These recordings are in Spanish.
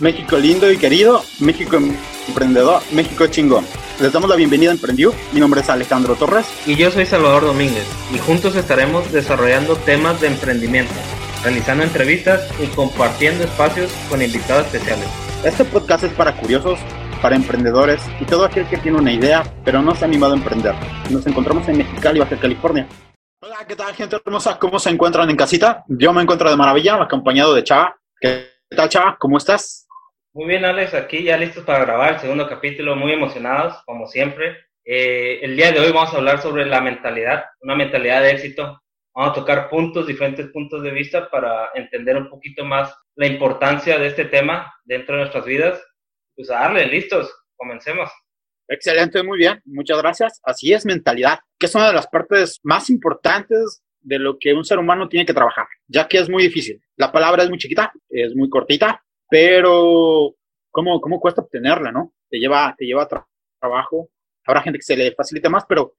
México lindo y querido, México emprendedor, México chingón. Les damos la bienvenida a Emprendió. Mi nombre es Alejandro Torres. Y yo soy Salvador Domínguez. Y juntos estaremos desarrollando temas de emprendimiento, realizando entrevistas y compartiendo espacios con invitados especiales. Este podcast es para curiosos, para emprendedores y todo aquel que tiene una idea, pero no se ha animado a emprender. Nos encontramos en Mexicali, Baja California. Hola, ¿qué tal, gente hermosa? ¿Cómo se encuentran en casita? Yo me encuentro de maravilla, acompañado de Chava. ¿Qué tal, Chava? ¿Cómo estás? Muy bien, Alex, aquí ya listos para grabar el segundo capítulo, muy emocionados, como siempre. Eh, el día de hoy vamos a hablar sobre la mentalidad, una mentalidad de éxito. Vamos a tocar puntos, diferentes puntos de vista para entender un poquito más la importancia de este tema dentro de nuestras vidas. Pues a darle, listos, comencemos. Excelente, muy bien, muchas gracias. Así es, mentalidad, que es una de las partes más importantes de lo que un ser humano tiene que trabajar, ya que es muy difícil. La palabra es muy chiquita, es muy cortita, pero ¿cómo, cómo cuesta obtenerla, no? Te lleva, te lleva trabajo. Habrá gente que se le facilite más, pero,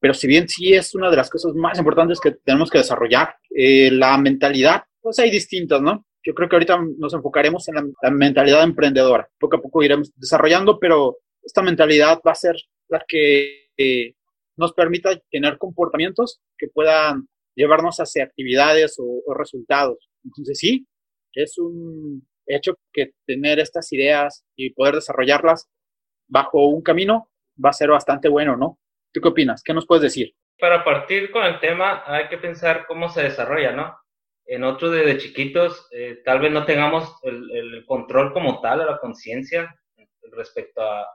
pero si bien sí es una de las cosas más importantes que tenemos que desarrollar, eh, la mentalidad, pues hay distintas, ¿no? Yo creo que ahorita nos enfocaremos en la, mentalidad emprendedora. Poco a poco iremos desarrollando, pero esta mentalidad va a ser la que eh, nos permita tener comportamientos que puedan llevarnos hacia actividades o resultados. Entonces sí, es un, hecho que tener estas ideas y poder desarrollarlas bajo un camino va a ser bastante bueno, ¿no? ¿Tú qué opinas? ¿Qué nos puedes decir? Para partir con el tema hay que pensar cómo se desarrolla, ¿no? En otros de chiquitos eh, tal vez no tengamos el, control como tal, a la conciencia respecto a,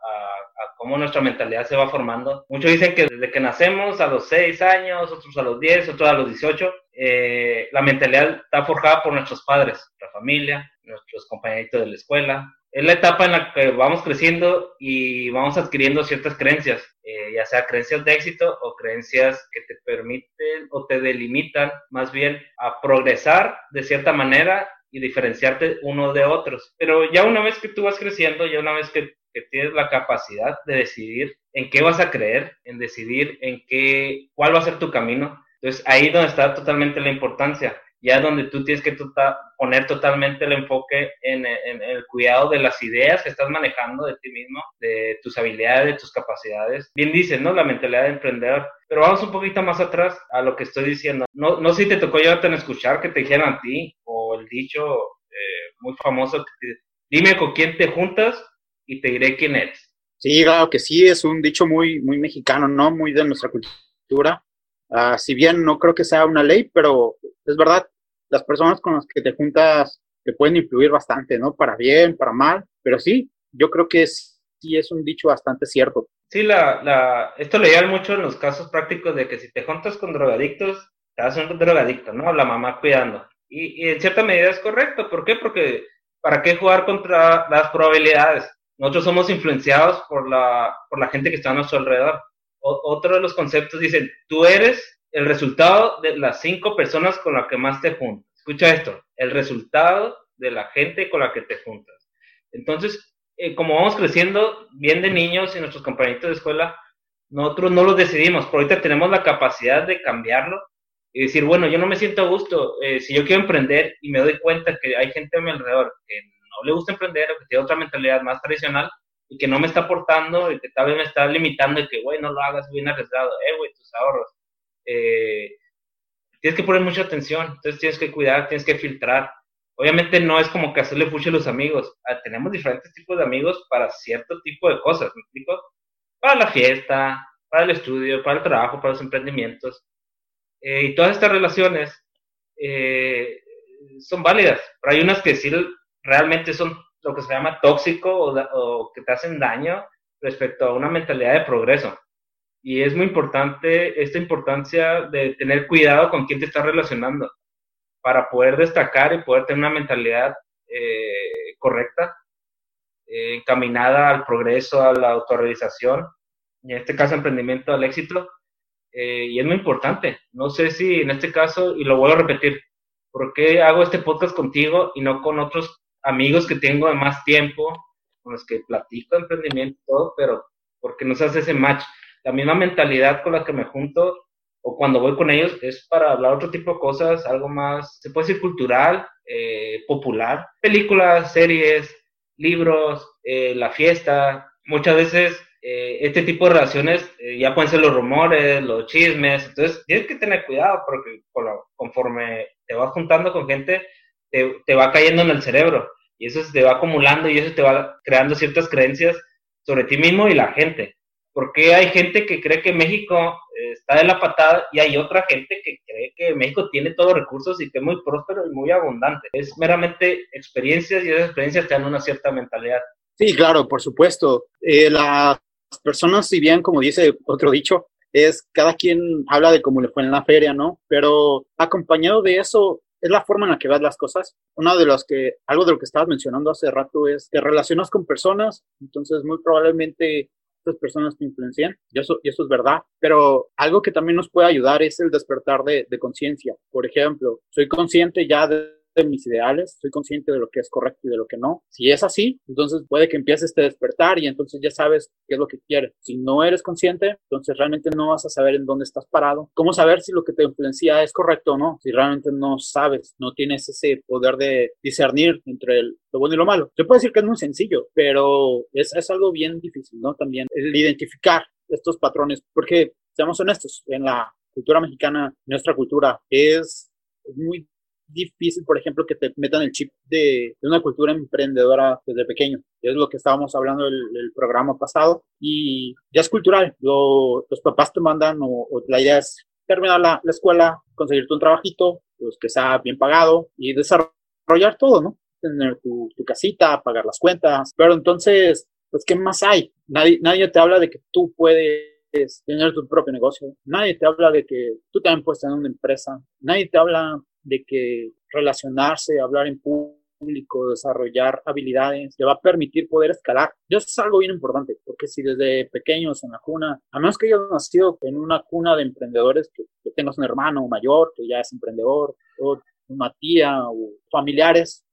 cómo nuestra mentalidad se va formando. Muchos dicen que desde que nacemos a los 6 años, otros a los 10, otros a los 18, eh, la mentalidad está forjada por nuestros padres, nuestra familia, nuestros compañeritos de la escuela. Es la etapa en la que vamos creciendo y vamos adquiriendo ciertas creencias, eh, ya sea creencias de éxito o creencias que te permiten o te delimitan más bien a progresar de cierta manera y diferenciarte uno de otros. Pero ya una vez que tú vas creciendo, ya una vez que, que, tienes la capacidad de decidir en qué vas a creer, en decidir en qué, cuál va a ser tu camino, entonces ahí donde está totalmente la importancia ya donde tú tienes que tota-, poner totalmente el enfoque en, el cuidado de las ideas que estás manejando de ti mismo, de tus habilidades, de tus capacidades. Bien dices, ¿no? La mentalidad de emprendedor. Pero vamos un poquito más atrás a lo que estoy diciendo. No, no sé si te tocó ya en escuchar que te dijeran a ti o el dicho eh, muy famoso que dime con quién te juntas y te diré quién eres. Sí, claro que sí, es un dicho muy, muy mexicano, ¿no? Muy de nuestra cultura. Uh, si bien no creo que sea una ley, pero es verdad, las personas con las que te juntas te pueden influir bastante, ¿no? Para bien, para mal, pero sí, yo creo que sí es un dicho bastante cierto. Sí, la, la, esto lo llevan mucho en los casos prácticos de que si te juntas con drogadictos, te vas a un drogadicto, ¿no? La mamá cuidando. Y, y en cierta medida es correcto. ¿Por qué? Porque ¿para qué jugar contra las probabilidades? Nosotros somos influenciados por la, por la gente que está a nuestro alrededor otro de los conceptos dicen, tú eres el resultado de las cinco personas con las que más te juntas. Escucha esto, el resultado de la gente con la que te juntas. Entonces, eh, como vamos creciendo bien de niños y nuestros compañeritos de escuela, nosotros no lo decidimos, por ahorita tenemos la capacidad de cambiarlo y decir, bueno, yo no me siento a gusto, eh, si yo quiero emprender y me doy cuenta que hay gente a mi alrededor que no le gusta emprender o que tiene otra mentalidad más tradicional, y que no me está aportando y que tal vez me está limitando y que, güey, no lo hagas bien arriesgado, eh, güey, tus ahorros. Eh, tienes que poner mucha atención, entonces tienes que cuidar, tienes que filtrar. Obviamente no es como que hacerle fuche a los amigos. Ah, tenemos diferentes tipos de amigos para cierto tipo de cosas, ¿me explico? Para la fiesta, para el estudio, para el trabajo, para los emprendimientos. Eh, y todas estas relaciones eh, son válidas, pero hay unas que sí realmente son lo que se llama tóxico o, que te hacen daño respecto a una mentalidad de progreso. Y es muy importante esta importancia de tener cuidado con quién te estás relacionando para poder destacar y poder tener una mentalidad eh, correcta, eh, encaminada al progreso, a la autorrealización, y en este caso emprendimiento al éxito. Eh, y es muy importante. No sé si en este caso, y lo vuelvo a repetir, ¿por qué hago este podcast contigo y no con otros amigos que tengo de más tiempo, con los que platico emprendimiento y todo, pero porque no se hace ese match. La misma mentalidad con la que me junto o cuando voy con ellos es para hablar otro tipo de cosas, algo más, se puede decir cultural, eh, popular, películas, series, libros, eh, la fiesta. Muchas veces eh, este tipo de relaciones ya pueden ser los rumores, los chismes. Entonces tienes que tener cuidado porque conforme te vas juntando con gente, te, va cayendo en el cerebro y eso se te va acumulando y eso te va creando ciertas creencias sobre ti mismo y la gente. Porque hay gente que cree que México eh, está de la patada y hay otra gente que cree que México tiene todos los recursos y que es muy próspero y muy abundante. Es meramente experiencias y esas experiencias te dan una cierta mentalidad. Sí, claro, por supuesto. Eh, las personas, si bien, como dice otro dicho, es cada quien habla de cómo le fue en la feria, ¿no? Pero acompañado de eso, es la forma en la que ves las cosas. Una de las que, algo de lo que estabas mencionando hace rato es que relacionas con personas, entonces muy probablemente estas personas te influencian, y eso, y eso es verdad, pero algo que también nos puede ayudar es el despertar de, de conciencia. Por ejemplo, soy consciente ya de de mis ideales, soy consciente de lo que es correcto y de lo que no. Si es así, entonces puede que empieces a despertar y entonces ya sabes qué es lo que quieres. Si no eres consciente, entonces realmente no vas a saber en dónde estás parado. ¿Cómo saber si lo que te influencia es correcto o no? Si realmente no sabes, no tienes ese poder de discernir entre lo bueno y lo malo. Yo puedo decir que es muy sencillo, pero es, es algo bien difícil, ¿no? También el identificar estos patrones, porque seamos honestos, en la cultura mexicana, nuestra cultura es muy difícil, por ejemplo, que te metan el chip de, una cultura emprendedora desde pequeño. Es lo que estábamos hablando del, el programa pasado. Y ya es cultural. los papás te mandan o, la idea es terminar la, escuela, conseguirte un trabajito, pues que sea bien pagado y desarrollar todo, ¿no? Tener tu, tu casita, pagar las cuentas. Pero entonces, pues, ¿qué más hay? Nadie, nadie te habla de que tú puedes tener tu propio negocio. Nadie te habla de que tú también puedes tener una empresa. Nadie te habla de que relacionarse, hablar en público, desarrollar habilidades, te va a permitir poder escalar. Eso es algo bien importante, porque si desde pequeños en la cuna, a menos que hayas nacido en una cuna de emprendedores, que, tengas un hermano mayor que ya es emprendedor, o una tía o familiares,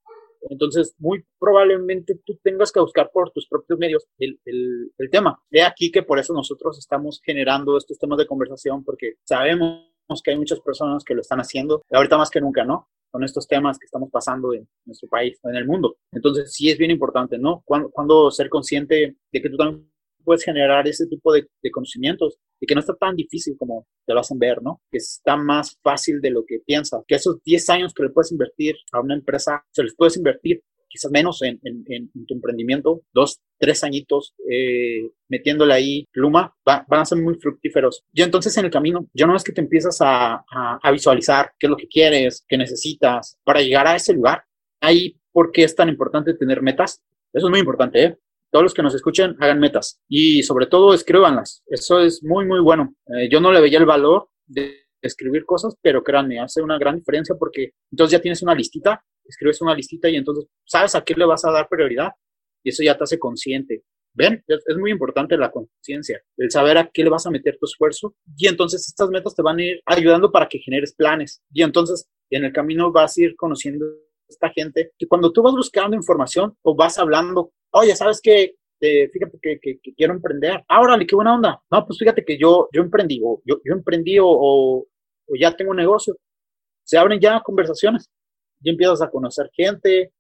entonces, muy probablemente tú tengas que buscar por tus propios medios el, el, el tema. He aquí que por eso nosotros estamos generando estos temas de conversación, porque sabemos que hay muchas personas que lo están haciendo, ahorita más que nunca, ¿no? Con estos temas que estamos pasando en nuestro país, en el mundo. Entonces, sí es bien importante, ¿no? Cuando, cuando ser consciente de que tú también puedes generar ese tipo de, de, conocimientos y que no está tan difícil como te lo hacen ver, ¿no? Que está más fácil de lo que piensas. Que esos 10 años que le puedes invertir a una empresa, se les puedes invertir quizás menos en, en, en, tu emprendimiento, dos, tres añitos eh, metiéndole ahí pluma, van a ser muy fructíferos. Y entonces en el camino, ya no es que te empiezas a, a, visualizar qué es lo que quieres, qué necesitas para llegar a ese lugar. Ahí, ¿por qué es tan importante tener metas? Eso es muy importante, ¿eh? Todos los que nos escuchen, hagan metas y sobre todo escríbanlas. Eso es muy, muy bueno. Eh, yo no le veía el valor de escribir cosas, pero créanme, hace una gran diferencia porque entonces ya tienes una listita escribes una listita y entonces sabes a qué le vas a dar prioridad y eso ya te hace consciente. Ven, es muy importante la conciencia, el saber a qué le vas a meter tu esfuerzo y entonces estas metas te van a ir ayudando para que generes planes y entonces en el camino vas a ir conociendo esta gente que cuando tú vas buscando información o vas hablando, oye, ¿sabes qué? Eh, fíjate que, quiero emprender. ahora qué buena onda. No, pues fíjate que yo, yo emprendí o yo, yo emprendí o ya tengo un negocio. Se abren ya conversaciones ya empiezas a conocer gente,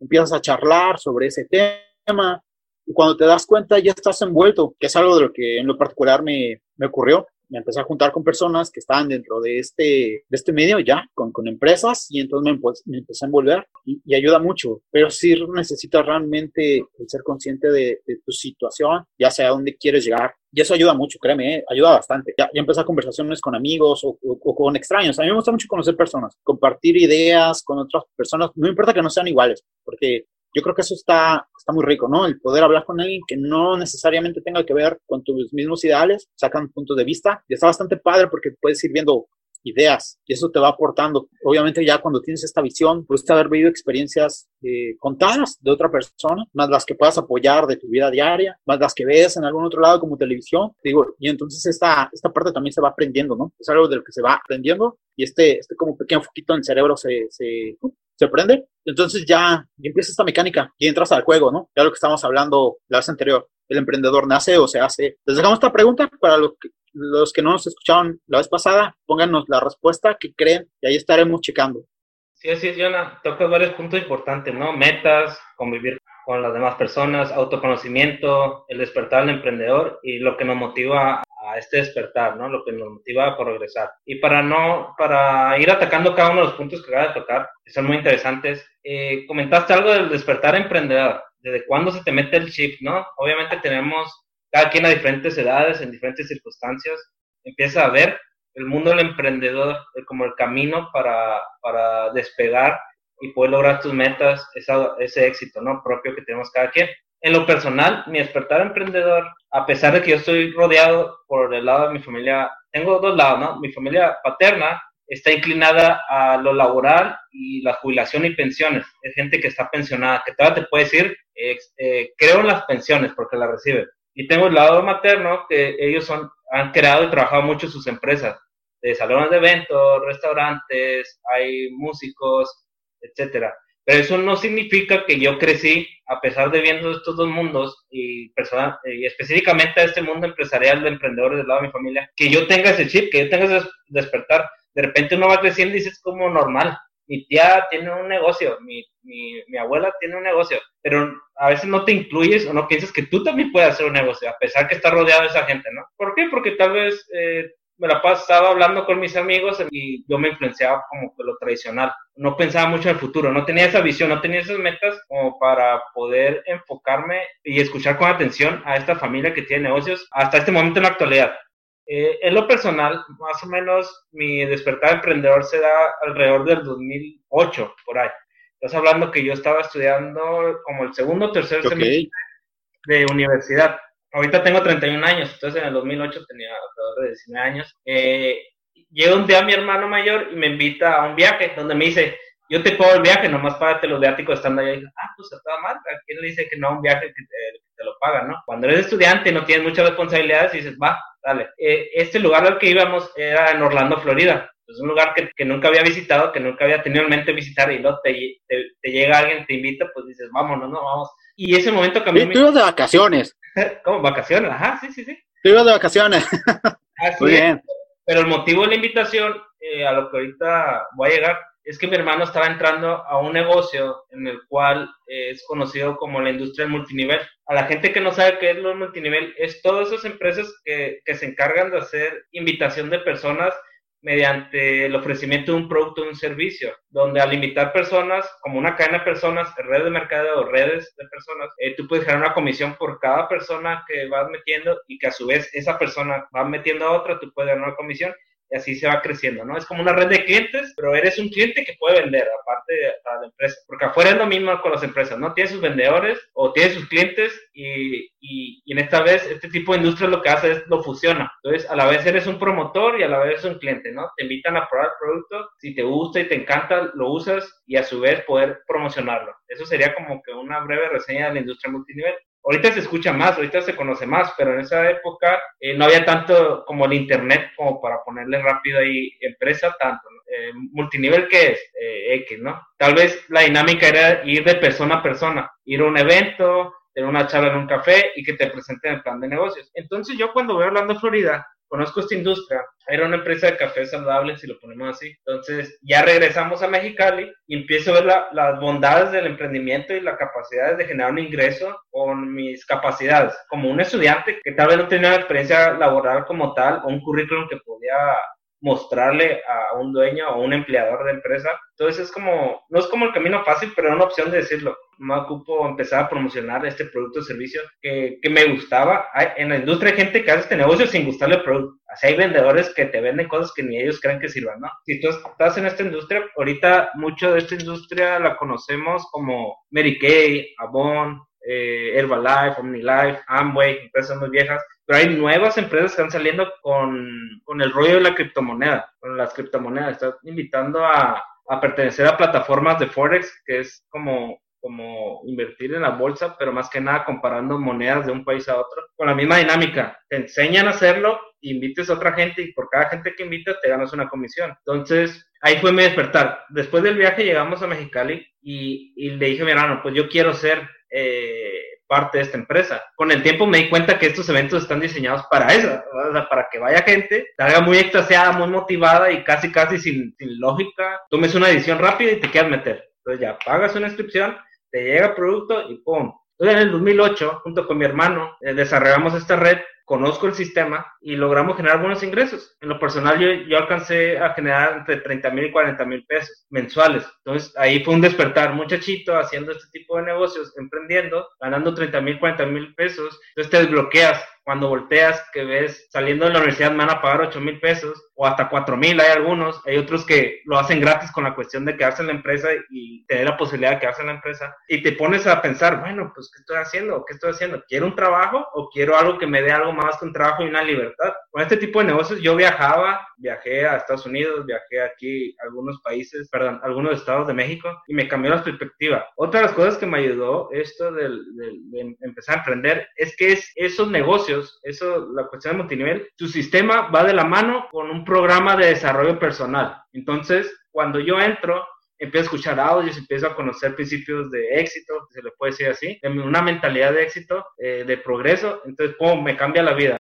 empiezas a charlar sobre ese tema, y cuando te das cuenta ya estás envuelto, que es algo de lo que en lo particular me, me ocurrió me empecé a juntar con personas que estaban dentro de este, de este medio ya, con, con empresas, y entonces me, pues, me empecé a envolver y, y, ayuda mucho. Pero sí necesitas realmente ser consciente de, de, tu situación, ya sea a dónde quieres llegar. Y eso ayuda mucho, créeme, ¿eh? ayuda bastante. Ya, ya empecé conversaciones con amigos o, o, o, con extraños. A mí me gusta mucho conocer personas, compartir ideas con otras personas, no importa que no sean iguales, porque yo creo que eso está, está muy rico, ¿no? El poder hablar con alguien que no necesariamente tenga que ver con tus mismos ideales, sacan puntos de vista y está bastante padre porque puedes ir viendo ideas y eso te va aportando. Obviamente ya cuando tienes esta visión, puedes haber vivido experiencias eh, contadas de otra persona, más las que puedas apoyar de tu vida diaria, más las que ves en algún otro lado como televisión, digo, y entonces esta, esta parte también se va aprendiendo, ¿no? Es algo del que se va aprendiendo y este, este como pequeño foquito en el cerebro se, se, se prende, entonces ya, empieza esta mecánica y entras al juego, ¿no? Ya lo que estábamos hablando la vez anterior, el emprendedor nace o se hace. Les dejamos esta pregunta para los que, los que no nos escucharon la vez pasada, pónganos la respuesta que creen y ahí estaremos checando. Sí, así es, Jonah. Tocas varios puntos importantes, ¿no? Metas, convivir con las demás personas, autoconocimiento, el despertar del emprendedor y lo que nos motiva a este despertar, ¿no? Lo que nos motiva a progresar. Y para no, para ir atacando cada uno de los puntos que acaba de tocar, que son muy interesantes, eh, comentaste algo del despertar emprendedor, desde cuándo se te mete el chip, ¿no? Obviamente tenemos cada quien a diferentes edades, en diferentes circunstancias, empieza a ver el mundo del emprendedor como el camino para, para despegar y poder lograr tus metas, ese éxito, ¿no? Propio que tenemos cada quien en lo personal, mi despertar emprendedor, a pesar de que yo estoy rodeado por el lado de mi familia, tengo dos lados, ¿no? Mi familia paterna está inclinada a lo laboral y la jubilación y pensiones. Es gente que está pensionada, que todavía te puede decir, eh, creo en las pensiones porque las reciben. Y tengo el lado materno, que ellos son, han creado y trabajado mucho sus empresas, de salones de eventos, restaurantes, hay músicos, etcétera. Pero eso no significa que yo crecí, a pesar de viendo estos dos mundos y, persona, y específicamente a este mundo empresarial de emprendedores del lado de mi familia, que yo tenga ese chip, que yo tenga ese despertar. De repente uno va creciendo y dices como normal. Mi tía tiene un negocio, mi, mi, mi abuela tiene un negocio, pero a veces no te incluyes o no piensas que tú también puedes hacer un negocio, a pesar que estás rodeado de esa gente, ¿no? ¿Por qué? Porque tal vez eh, me la pasaba hablando con mis amigos y yo me influenciaba como que lo tradicional. No pensaba mucho en el futuro, no tenía esa visión, no tenía esas metas como para poder enfocarme y escuchar con atención a esta familia que tiene negocios hasta este momento en la actualidad. Eh, en lo personal, más o menos mi despertar emprendedor se da alrededor del 2008, por ahí. Estás hablando que yo estaba estudiando como el segundo o tercer semestre de universidad ahorita tengo 31 años, entonces en el 2008 tenía alrededor de 19 años. Eh, llega un día mi hermano mayor y me invita a un viaje donde me dice, yo te pago el viaje, nomás págate los viáticos estando allá. Y digo, ah, pues está mal, ¿a quién le dice que no un viaje que te, lo paga, no? Cuando eres estudiante y no tienes muchas responsabilidades, dices, va, dale. Eh, este lugar al que íbamos era en Orlando, Florida. Es un lugar que, que, nunca había visitado, que nunca había tenido en mente visitar y luego te, te, llega alguien, te invita, pues dices, vámonos, no, vamos. Y ese momento cambió. Sí, tú de vacaciones. ¿Cómo? ¿Vacaciones? Ajá, sí, sí, sí. Tú ibas de vacaciones. Muy bien. Pero el motivo de la invitación, eh, a lo que ahorita voy a llegar, es que mi hermano estaba entrando a un negocio en el cual es conocido como la industria del multinivel. A la gente que no sabe qué es lo multinivel, es todas esas empresas que, se encargan de hacer invitación de personas mediante el ofrecimiento de un producto o un servicio, donde al limitar personas, como una cadena de personas, redes de mercado o redes de personas, eh, tú puedes generar una comisión por cada persona que vas metiendo y que a su vez esa persona va metiendo a otra, tú puedes ganar una comisión y así se va creciendo, ¿no? Es como una red de clientes, pero eres un cliente que puede vender, aparte a la empresa, porque afuera es lo mismo con las empresas, ¿no? Tiene sus vendedores o tiene sus clientes y, y, y, en esta vez este tipo de industria lo que hace es lo fusiona. Entonces, a la vez eres un promotor y a la vez eres un cliente, ¿no? Te invitan a probar el producto, si te gusta y te encanta, lo usas y a su vez poder promocionarlo. Eso sería como que una breve reseña de la industria multinivel ahorita se escucha más, ahorita se conoce más, pero en esa época eh, no había tanto como el internet como para ponerle rápido ahí empresa, tanto. Eh, multinivel que es eh, X, ¿no? Tal vez la dinámica era ir de persona a persona, ir a un evento, tener una charla en un café y que te presenten el plan de negocios. Entonces yo cuando voy hablando de Florida, conozco esta industria, era una empresa de café saludable, si lo ponemos así. Entonces, ya regresamos a Mexicali y empiezo a ver las bondades del emprendimiento y las capacidades de generar un ingreso con mis capacidades. Como un estudiante que tal vez no tenía una experiencia laboral como tal, o un currículum que podía mostrarle a un dueño o un empleador de empresa. Entonces es como, no es como el camino fácil, pero es una opción de decirlo. Me ocupo empezar a promocionar este producto o servicio que, que me gustaba. Hay, en la industria hay gente que hace este negocio sin gustarle el producto. Así hay vendedores que te venden cosas que ni ellos creen que sirvan, ¿no? Si tú estás en esta industria, ahorita mucho de esta industria la conocemos como Mary Kay, Avon, eh, Herbalife, OmniLife, Amway, empresas muy viejas, pero hay nuevas empresas que están saliendo con, con el rollo de la criptomoneda, con las criptomonedas. Están invitando a, a pertenecer a plataformas de Forex, que es como como invertir en la bolsa, pero más que nada comparando monedas de un país a otro, con la misma dinámica. Te enseñan a hacerlo, invites a otra gente y por cada gente que invitas te ganas una comisión. Entonces, ahí fue mi despertar. Después del viaje llegamos a Mexicali y, le dije a mi hermano, pues yo quiero ser eh, parte de esta empresa. Con el tiempo me di cuenta que estos eventos están diseñados para eso, para que vaya gente, salga muy extasiada, muy motivada y casi, casi sin, lógica, tomes una edición rápida y te quieras meter. Entonces ya pagas una inscripción, te llega el producto y ¡pum! Entonces en el 2008, junto con mi hermano, eh, desarrollamos esta red conozco el sistema y logramos generar buenos ingresos. En lo personal, yo, alcancé a generar entre 30 mil y 40 mil pesos mensuales. Entonces, ahí fue un despertar, muchachito, haciendo este tipo de negocios, emprendiendo, ganando 30 mil, 40 mil pesos. Entonces, te desbloqueas cuando volteas, que ves saliendo de la universidad me van a pagar 8 mil pesos o hasta 4 mil, hay algunos, hay otros que lo hacen gratis con la cuestión de quedarse en la empresa y te dé la posibilidad de quedarse en la empresa y te pones a pensar, bueno, pues ¿qué estoy haciendo? ¿Qué estoy haciendo? ¿Quiero un trabajo o quiero algo que me dé algo más que un trabajo y una libertad? Con este tipo de negocios yo viajaba, viajé a Estados Unidos, viajé aquí a algunos países, perdón, algunos estados de México y me cambió la perspectiva. Otra de las cosas que me ayudó esto de, de empezar a emprender es que es esos negocios eso, la cuestión de multinivel, su sistema va de la mano con un programa de desarrollo personal. Entonces, cuando yo entro, empiezo a escuchar audios, empiezo a conocer principios de éxito, se le puede decir así, una mentalidad de éxito, eh, de progreso, entonces, ¡pum!, me cambia la vida.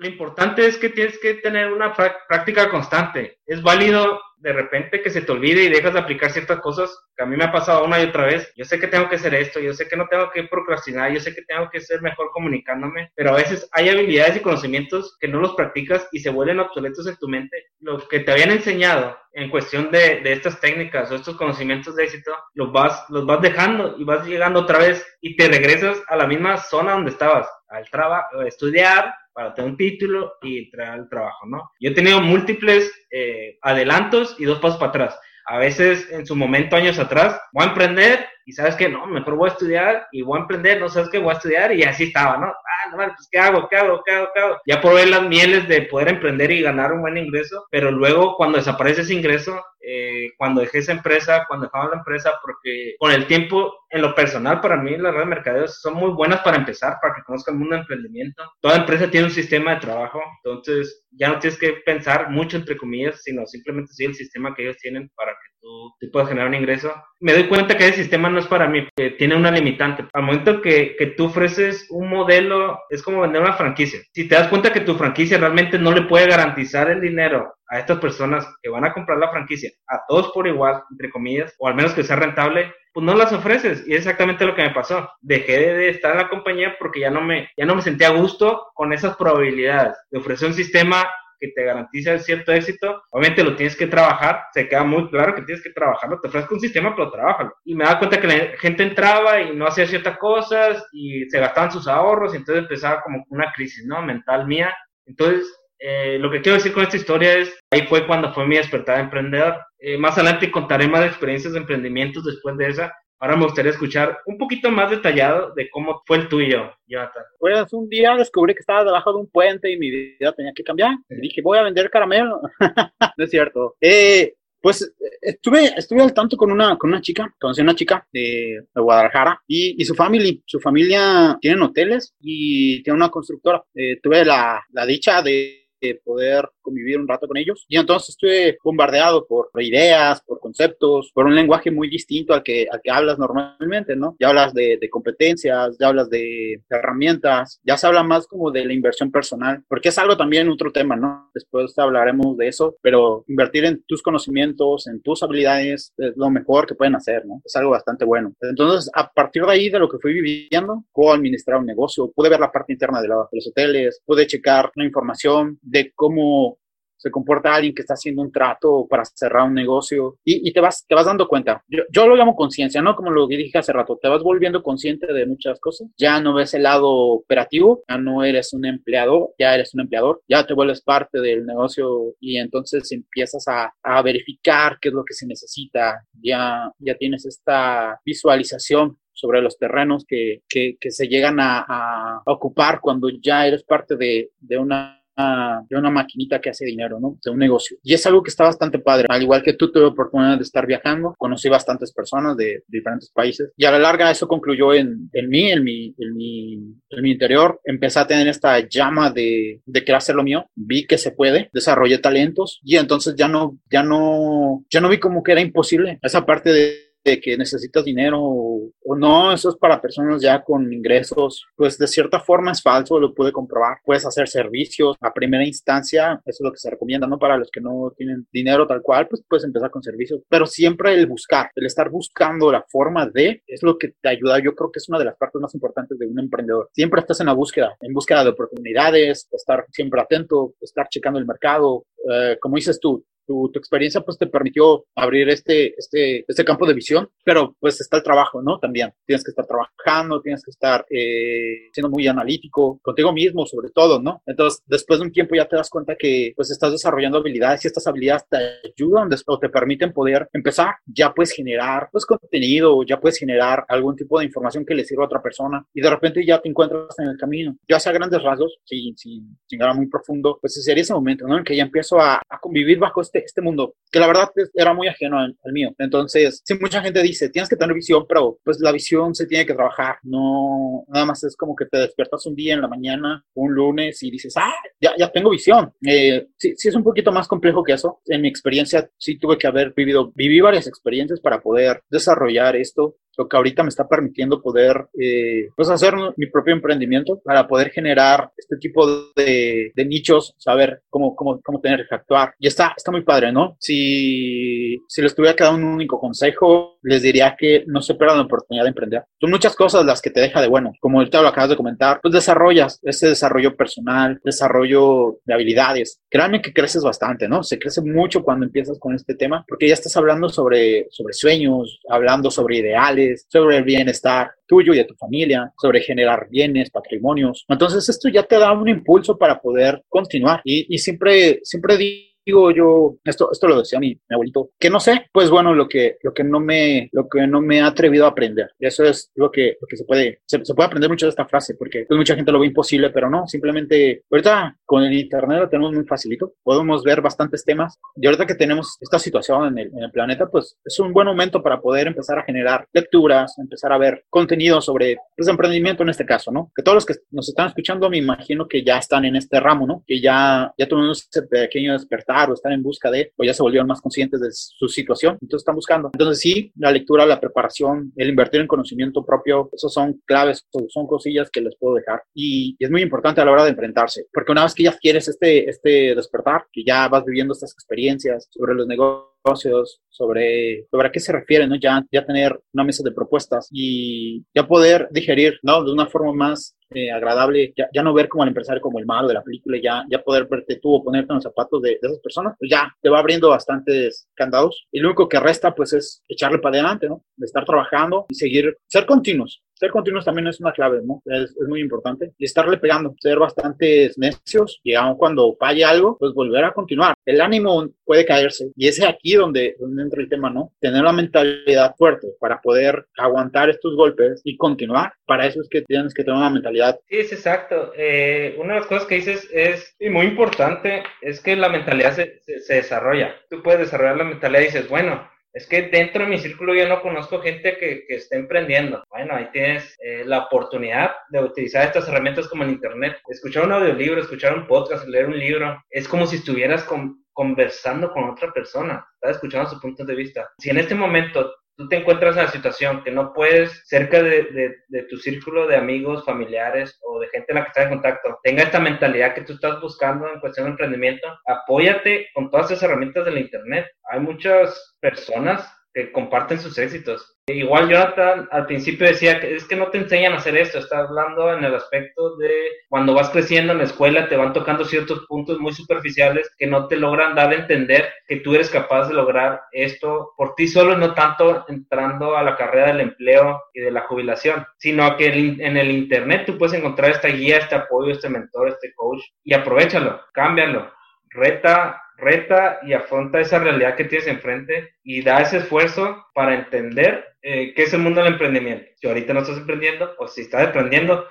Lo importante es que tienes que tener una práctica constante. Es válido de repente que se te olvide y dejas de aplicar ciertas cosas que a mí me ha pasado una y otra vez. Yo sé que tengo que hacer esto, yo sé que no tengo que procrastinar, yo sé que tengo que ser mejor comunicándome, pero a veces hay habilidades y conocimientos que no los practicas y se vuelven obsoletos en tu mente. Lo que te habían enseñado en cuestión de, estas técnicas o estos conocimientos de éxito, los vas, los vas dejando y vas llegando otra vez y te regresas a la misma zona donde estabas, al trabajo, estudiar, para tener un título y entrar al trabajo, ¿no? Yo he tenido múltiples eh, adelantos y dos pasos para atrás. A veces, en su momento, años atrás, voy a emprender y sabes que no, mejor voy a estudiar y voy a emprender, no sabes que voy a estudiar y así estaba, ¿no? Ah, no, pues ¿qué hago? ¿Qué hago? ¿Qué hago? ¿Qué hago? Ya probé las mieles de poder emprender y ganar un buen ingreso, pero luego cuando desaparece ese ingreso, eh, cuando dejé esa empresa, cuando dejaba la empresa, porque con el tiempo, en lo personal, para mí las redes de mercadeo son muy buenas para empezar, para que conozcan el mundo de emprendimiento. Toda empresa tiene un sistema de trabajo, entonces ya no tienes que pensar mucho, entre comillas, sino simplemente sigue el sistema que ellos tienen para que tú, puedas generar un ingreso. Me doy cuenta que ese sistema no es para mí, que tiene una limitante. Al momento que, que tú ofreces un modelo, es como vender una franquicia. Si te das cuenta que tu franquicia realmente no le puede garantizar el dinero a estas personas que van a comprar la franquicia, a todos por igual, entre comillas, o al menos que sea rentable, pues no las ofreces. Y es exactamente lo que me pasó. Dejé de estar en la compañía porque ya no me, ya no me sentía a gusto con esas probabilidades de ofrecer un sistema que te garantiza cierto éxito, obviamente lo tienes que trabajar, se queda muy claro que tienes que trabajarlo, te ofrezco un sistema, pero trabajalo. Y me da cuenta que la gente entraba y no hacía ciertas cosas y se gastaban sus ahorros y entonces empezaba como una crisis, ¿no? Mental mía. Entonces, eh, lo que quiero decir con esta historia es, ahí fue cuando fue mi despertar de emprendedor. Eh, más adelante contaré más experiencias de emprendimientos después de esa, Ahora me gustaría escuchar un poquito más detallado de cómo fue el tuyo, Jonathan. Pues un día descubrí que estaba debajo de un puente y mi vida tenía que cambiar. Y dije, voy a vender caramelo. no es cierto. Eh, pues estuve, estuve al tanto con una, con una chica, conocí a una chica de, Guadalajara y, y, su familia, su familia tienen hoteles y tiene una constructora. Eh, tuve la, la dicha de poder convivir un rato con ellos. Y entonces estuve bombardeado por ideas, por conceptos, por un lenguaje muy distinto al que, al que hablas normalmente, ¿no? Ya hablas de, de competencias, ya hablas de, herramientas, ya se habla más como de la inversión personal, porque es algo también otro tema, ¿no? Después hablaremos de eso, pero invertir en tus conocimientos, en tus habilidades, es lo mejor que pueden hacer, ¿no? Es algo bastante bueno. Entonces, a partir de ahí, de lo que fui viviendo, puedo administrar un negocio, pude ver la parte interna de, la, de los hoteles, pude checar la información de cómo se comporta alguien que está haciendo un trato para cerrar un negocio y, y te, vas, te vas dando cuenta. Yo, yo lo llamo conciencia, ¿no? Como lo dije hace rato, te vas volviendo consciente de muchas cosas. Ya no ves el lado operativo, ya no eres un empleado, ya eres un empleador, ya te vuelves parte del negocio y entonces empiezas a, a verificar qué es lo que se necesita, ya, ya tienes esta visualización sobre los terrenos que, que, que se llegan a, a, ocupar cuando ya eres parte de, de una de una maquinita que hace dinero, ¿no? De un negocio. Y es algo que está bastante padre. Al igual que tú tuve oportunidad de estar viajando, conocí bastantes personas de, diferentes países y a la larga eso concluyó en, en mí, en mi, en mi, en mi interior. Empecé a tener esta llama de, de querer hacer lo mío. Vi que se puede, desarrollé talentos y entonces ya no, ya no, ya no vi como que era imposible esa parte de que necesitas dinero o, no, eso es para personas ya con ingresos, pues de cierta forma es falso, lo puede comprobar. Puedes hacer servicios a primera instancia, eso es lo que se recomienda, ¿no? Para los que no tienen dinero tal cual, pues puedes empezar con servicios, pero siempre el buscar, el estar buscando la forma de, es lo que te ayuda, yo creo que es una de las partes más importantes de un emprendedor. Siempre estás en la búsqueda, en búsqueda de oportunidades, estar siempre atento, estar checando el mercado, eh, como dices tú, tu, experiencia pues te permitió abrir este, este, este campo de visión, pero pues está el trabajo, ¿no? También tienes que estar trabajando, tienes que estar eh, siendo muy analítico contigo mismo sobre todo, ¿no? Entonces, después de un tiempo ya te das cuenta que pues estás desarrollando habilidades y estas habilidades te ayudan o te permiten poder empezar, ya puedes generar pues contenido, ya puedes generar algún tipo de información que le sirva a otra persona y de repente ya te encuentras en el camino, ya sea grandes rasgos, sin, sin, sin muy profundo, pues sería ese momento, ¿no? En que ya empiezo a, a convivir bajo este este, mundo, que la verdad era muy ajeno al, mío. Entonces, sí, mucha gente dice, tienes que tener visión, pero pues la visión se tiene que trabajar, no, nada más es como que te despiertas un día en la mañana, un lunes y dices, ah, ya, ya tengo visión. Eh, sí, sí es un poquito más complejo que eso. En mi experiencia, sí tuve que haber vivido, viví varias experiencias para poder desarrollar esto lo que ahorita me está permitiendo poder eh, pues hacer mi propio emprendimiento para poder generar este tipo de, de, nichos, saber cómo, cómo, cómo tener que actuar. Y está, está muy padre, ¿no? Si, si les tuviera que dar un único consejo, les diría que no se pierdan la oportunidad de emprender. Son muchas cosas las que te deja de bueno. Como ahorita lo acabas de comentar, pues desarrollas ese desarrollo personal, desarrollo de habilidades. Créanme que creces bastante, ¿no? Se crece mucho cuando empiezas con este tema porque ya estás hablando sobre, sobre sueños, hablando sobre ideales sobre el bienestar tuyo y de tu familia, sobre generar bienes, patrimonios. Entonces esto ya te da un impulso para poder continuar y, y siempre, siempre digo digo yo, esto, esto lo decía mi, mi, abuelito, que no sé, pues bueno, lo que, lo que no me, lo que no me ha atrevido a aprender. Eso es lo que, lo que se puede, se, puede aprender mucho de esta frase, porque pues, mucha gente lo ve imposible, pero no, simplemente, ahorita con el internet lo tenemos muy facilito, podemos ver bastantes temas, y ahorita que tenemos esta situación en el, en el planeta, pues es un buen momento para poder empezar a generar lecturas, empezar a ver contenido sobre pues, emprendimiento en este caso, ¿no? Que todos los que nos están escuchando, me imagino que ya están en este ramo, ¿no? Que ya, ya tuvimos ese pequeño despertar o están en busca de, o ya se volvieron más conscientes de su situación, entonces están buscando. Entonces sí, la lectura, la preparación, el invertir en conocimiento propio, esos son claves, son cosillas que les puedo dejar. Y, es muy importante a la hora de enfrentarse, porque una vez que ya quieres este, este despertar, que ya vas viviendo estas experiencias sobre los negocios, sobre, sobre a qué se refiere, ¿no? Ya, ya tener una mesa de propuestas y ya poder digerir, ¿no? De una forma más eh, agradable, ya, ya, no ver como al empresario como el malo de la película, ya, ya poder verte tú o ponerte en los zapatos de, de, esas personas, pues ya te va abriendo bastantes candados. Y lo único que resta, pues, es echarle para adelante, ¿no? De estar trabajando y seguir, ser continuos, ser continuos también es una clave, ¿no? Es, muy importante. Y estarle pegando, ser bastante necios y aun cuando falle algo, pues volver a continuar. El ánimo puede caerse y es aquí donde, donde entra el tema, ¿no? Tener una mentalidad fuerte para poder aguantar estos golpes y continuar. Para eso es que tienes que tener una mentalidad. Sí, es exacto. Eh, una de las cosas que dices es, y muy importante, es que la mentalidad se, se desarrolla. Tú puedes desarrollar la mentalidad y dices, bueno, es que dentro de mi círculo yo no conozco gente que, que esté emprendiendo. Bueno, ahí tienes eh, la oportunidad de utilizar estas herramientas como el Internet. Escuchar un audiolibro, escuchar un podcast, leer un libro, es como si estuvieras conversando con otra persona, estás escuchando su punto de vista. Si en este momento tú te encuentras en la situación que no puedes, cerca de, de, tu círculo de amigos, familiares o de gente en la que estás en contacto, tenga esta mentalidad que tú estás buscando en cuestión de emprendimiento, apóyate con todas esas herramientas del Internet. Hay muchas personas que comparten sus éxitos. Igual Jonathan al principio decía que es que no te enseñan a hacer esto, está hablando en el aspecto de cuando vas creciendo en la escuela te van tocando ciertos puntos muy superficiales que no te logran dar a entender que tú eres capaz de lograr esto por ti solo, no tanto entrando a la carrera del empleo y de la jubilación, sino que en el internet tú puedes encontrar esta guía, este apoyo, este mentor, este coach y aprovechalo, cámbialo, reta reta y afronta esa realidad que tienes enfrente y da ese esfuerzo para entender eh, qué es el mundo del emprendimiento. Si ahorita no estás emprendiendo o si estás emprendiendo,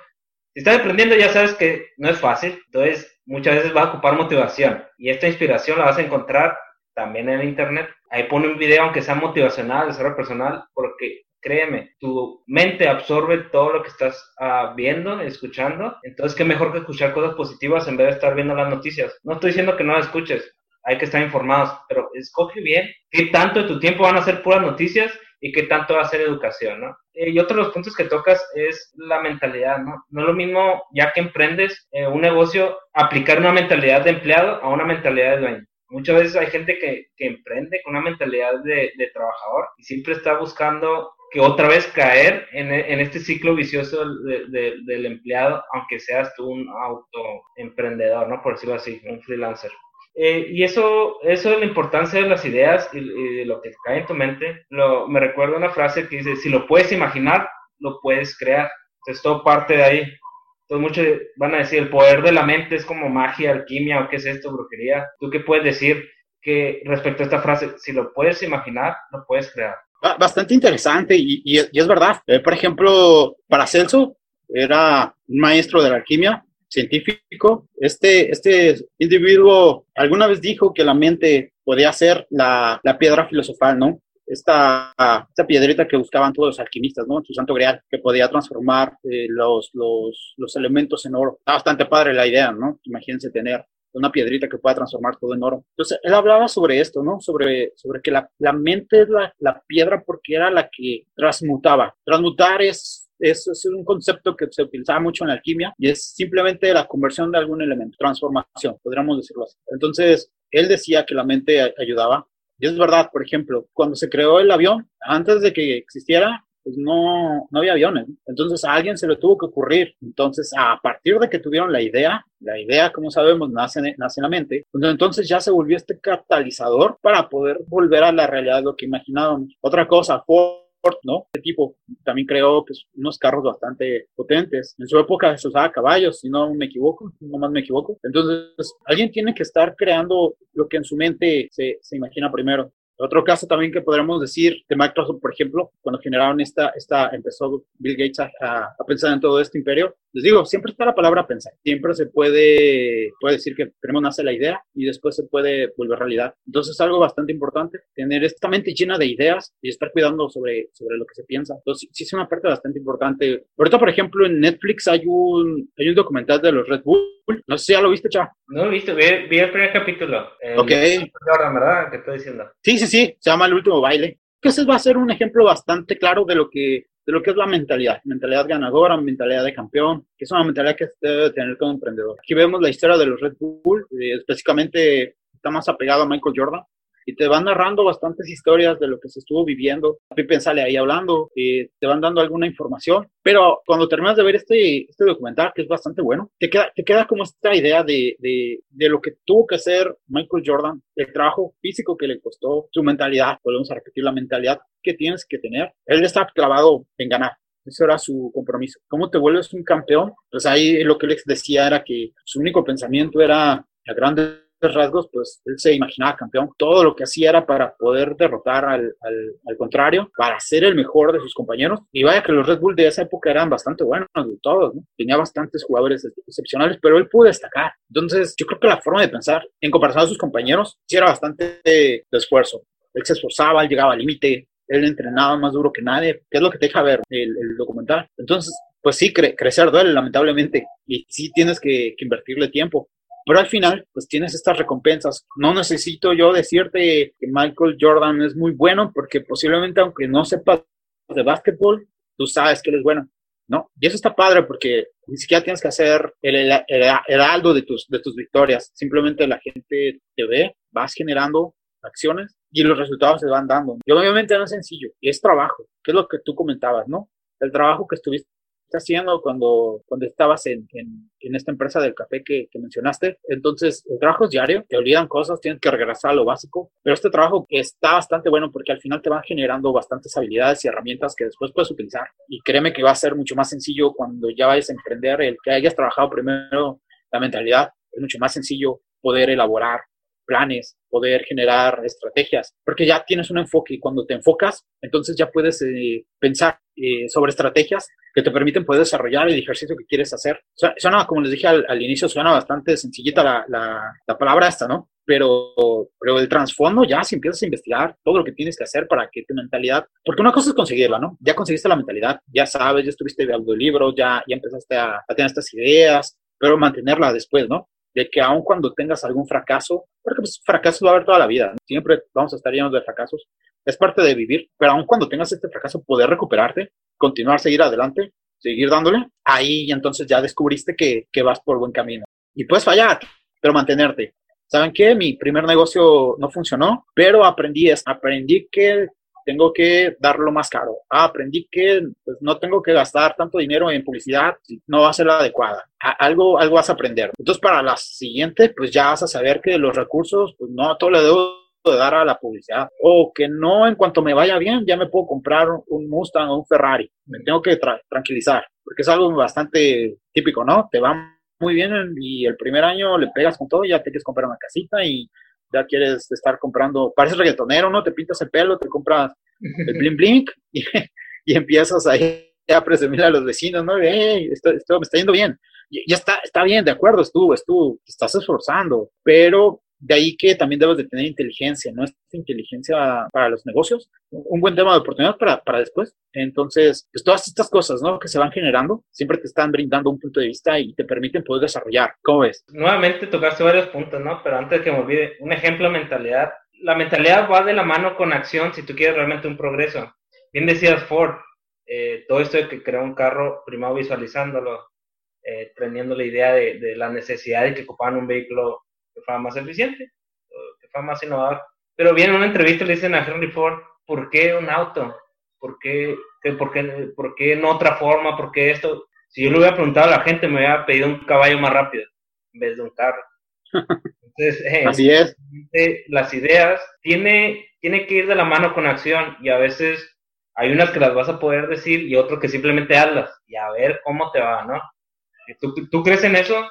si estás emprendiendo ya sabes que no es fácil, entonces muchas veces va a ocupar motivación y esta inspiración la vas a encontrar también en internet. Ahí pone un video aunque sea motivacional, desarrollo personal, porque créeme, tu mente absorbe todo lo que estás uh, viendo, escuchando. Entonces, qué mejor que escuchar cosas positivas en vez de estar viendo las noticias. No estoy diciendo que no las escuches, hay que estar informados, pero escoge bien qué tanto de tu tiempo van a ser puras noticias y qué tanto va a ser educación, ¿no? Eh, y otro de los puntos que tocas es la mentalidad, ¿no? No es lo mismo, ya que emprendes eh, un negocio, aplicar una mentalidad de empleado a una mentalidad de dueño. Muchas veces hay gente que, emprende con una mentalidad de, trabajador y siempre está buscando que otra vez caer en, este ciclo vicioso de, del empleado, aunque seas tú un autoemprendedor, ¿no? Por decirlo así, un freelancer. Eh, y eso, eso es la importancia de las ideas y, de lo que cae en tu mente. Lo, me recuerda una frase que dice, si lo puedes imaginar, lo puedes crear. Entonces todo parte de ahí. Entonces muchos van a decir, el poder de la mente es como magia, alquimia o qué es esto, brujería. ¿Tú qué puedes decir que respecto a esta frase? Si lo puedes imaginar, lo puedes crear. Bastante interesante y, es verdad. Eh, por ejemplo, para Celso era un maestro de la alquimia científico. Este, este individuo alguna vez dijo que la mente podía ser la, la piedra filosofal, ¿no? Esta, esta piedrita que buscaban todos los alquimistas, ¿no? Su santo grial, que podía transformar eh, los, los, los elementos en oro. Está bastante padre la idea, ¿no? Imagínense tener una piedrita que pueda transformar todo en oro. Entonces, él hablaba sobre esto, ¿no? Sobre, sobre que la, la mente es la, la piedra porque era la que transmutaba. Transmutar es es, es, un concepto que se utilizaba mucho en la alquimia y es simplemente la conversión de algún elemento, transformación, podríamos decirlo así. Entonces, él decía que la mente ayudaba. Y es verdad, por ejemplo, cuando se creó el avión, antes de que existiera, pues no, no había aviones. Entonces a alguien se le tuvo que ocurrir. Entonces, a partir de que tuvieron la idea, la idea, como sabemos, nace, nace en la mente, pues entonces ya se volvió este catalizador para poder volver a la realidad lo que imaginábamos. Otra cosa, fue ¿no? Este tipo también creó pues, unos carros bastante potentes. En su época se usaba caballos, si no me equivoco, no más me equivoco. Entonces, alguien tiene que estar creando lo que en su mente se, se imagina primero. Otro caso también que podríamos decir de Microsoft, por ejemplo, cuando generaron esta, esta empezó Bill Gates a, a, pensar en todo este imperio. Les digo, siempre está la palabra pensar. Siempre se puede, puede decir que primero nace la idea y después se puede volver realidad. Entonces es algo bastante importante tener esta mente llena de ideas y estar cuidando sobre, sobre lo que se piensa. Entonces sí es una parte bastante importante. Ahorita, por ejemplo, en Netflix hay un, hay un documental de los Red Bull. No sé si ya lo viste, Cha. No lo he visto, vi, vi, el primer capítulo. El, ok. ¿verdad? ¿Qué estoy diciendo? Sí, sí, sí, se llama El Último Baile. Que ese va a ser un ejemplo bastante claro de lo que de lo que es la mentalidad, mentalidad ganadora, mentalidad de campeón, que es una mentalidad que debe tener como emprendedor. Aquí vemos la historia de los Red Bull, eh, específicamente está más apegado a Michael Jordan, y te van narrando bastantes historias de lo que se estuvo viviendo. Pippen sale ahí hablando, y te van dando alguna información, pero cuando terminas de ver este, este documental, que es bastante bueno, te queda, te queda como esta idea de, de, de lo que tuvo que hacer Michael Jordan, el trabajo físico que le costó, su mentalidad, volvemos a repetir la mentalidad que tienes que tener. Él está clavado en ganar. Ese era su compromiso. ¿Cómo te vuelves un campeón? Pues ahí lo que les decía era que su único pensamiento era a grande rasgos, pues él se imaginaba campeón. Todo lo que hacía era para poder derrotar al, al, contrario, para ser el mejor de sus compañeros. Y vaya que los Red Bull de esa época eran bastante buenos, de todos, ¿no? Tenía bastantes jugadores excepcionales, pero él pudo destacar. Entonces, yo creo que la forma de pensar, en comparación a sus compañeros, era bastante de, esfuerzo. Él se esforzaba, él llegaba al límite, él entrenaba más duro que nadie, que es lo que te deja ver el, el documental. Entonces, pues sí, cre crecer duele, lamentablemente, y sí tienes que invertirle tiempo. Pero al final, pues tienes estas recompensas. No necesito yo decirte que Michael Jordan es muy bueno, porque posiblemente, aunque no sepas de básquetbol, tú sabes que él es bueno. ¿no? Y eso está padre porque ni siquiera tienes que hacer el, heraldo de tus, de tus victorias. Simplemente la gente te ve, vas generando acciones y los resultados se van dando. Y obviamente no es sencillo, es trabajo, que es lo que tú comentabas, ¿no? El trabajo que estuviste haciendo cuando, cuando estabas en, en, esta empresa del café que, que, mencionaste. Entonces, el trabajo es diario, te olvidan cosas, tienes que regresar a lo básico, pero este trabajo está bastante bueno porque al final te van generando bastantes habilidades y herramientas que después puedes utilizar. Y créeme que va a ser mucho más sencillo cuando ya vayas a emprender, el que hayas trabajado primero la mentalidad, es mucho más sencillo poder elaborar planes, poder generar estrategias, porque ya tienes un enfoque y cuando te enfocas, entonces ya puedes eh, pensar eh, sobre estrategias que te permiten poder desarrollar el ejercicio que quieres hacer. Suena, como les dije al, al inicio, suena bastante sencillita la, la, la, palabra esta, ¿no? Pero, pero el trasfondo ya si empiezas a investigar todo lo que tienes que hacer para que tu mentalidad, porque una cosa es conseguirla, ¿no? Ya conseguiste la mentalidad, ya sabes, ya estuviste viendo libros, ya, ya empezaste a, tener estas ideas, pero mantenerla después, ¿no? de que aun cuando tengas algún fracaso, porque pues fracasos va a haber toda la vida, siempre vamos a estar llenos de fracasos, es parte de vivir, pero aun cuando tengas este fracaso, poder recuperarte, continuar, seguir adelante, seguir dándole, ahí entonces ya descubriste que, que vas por buen camino. Y puedes fallar, pero mantenerte. ¿Saben qué? Mi primer negocio no funcionó, pero aprendí es, aprendí que tengo que darlo más caro. Ah, aprendí que pues, no tengo que gastar tanto dinero en publicidad no va a ser la adecuada. algo, algo vas a aprender. Entonces, para la siguiente, pues ya vas a saber que los recursos, pues no todo le debo de dar a la publicidad. O que no, en cuanto me vaya bien, ya me puedo comprar un Mustang o un Ferrari. Me tengo que tranquilizar, porque es algo bastante típico, ¿no? Te va muy bien y el primer año le pegas con todo, ya te quieres comprar una casita y ya quieres estar comprando, pareces reggaetonero, ¿no? Te pintas el pelo, te compras el bling bling y, y empiezas ahí a presumir a los vecinos, ¿no? Hey, esto, esto me está yendo bien. Ya está, está bien, de acuerdo, estuvo, estuvo, te estás esforzando, pero de ahí que también debes de tener inteligencia, ¿no? Esta inteligencia para los negocios, un buen tema de oportunidad para, para después. Entonces, pues todas estas cosas, ¿no? Que se van generando, siempre te están brindando un punto de vista y te permiten poder desarrollar. ¿Cómo ves? Nuevamente tocaste varios puntos, ¿no? Pero antes de que me olvide, un ejemplo de mentalidad. La mentalidad va de la mano con acción si tú quieres realmente un progreso. Bien decías Ford, eh, todo esto de que crea un carro, primero visualizándolo, eh, teniendo la idea de, de la necesidad de que ocupaban un vehículo que fuera más eficiente, que fuera más innovador. Pero bien, en una entrevista le dicen a Henry Ford, ¿por qué un auto? ¿Por qué, por qué, por qué no otra forma? ¿Por qué esto? Si yo le hubiera preguntado a la gente, me hubiera pedido un caballo más rápido en vez de un carro. Entonces, eh, Así es. Las ideas tiene, tiene que ir de la mano con acción y a veces hay unas que las vas a poder decir y otras que simplemente hazlas y a ver cómo te va, ¿no? ¿Tú, tú crees en eso?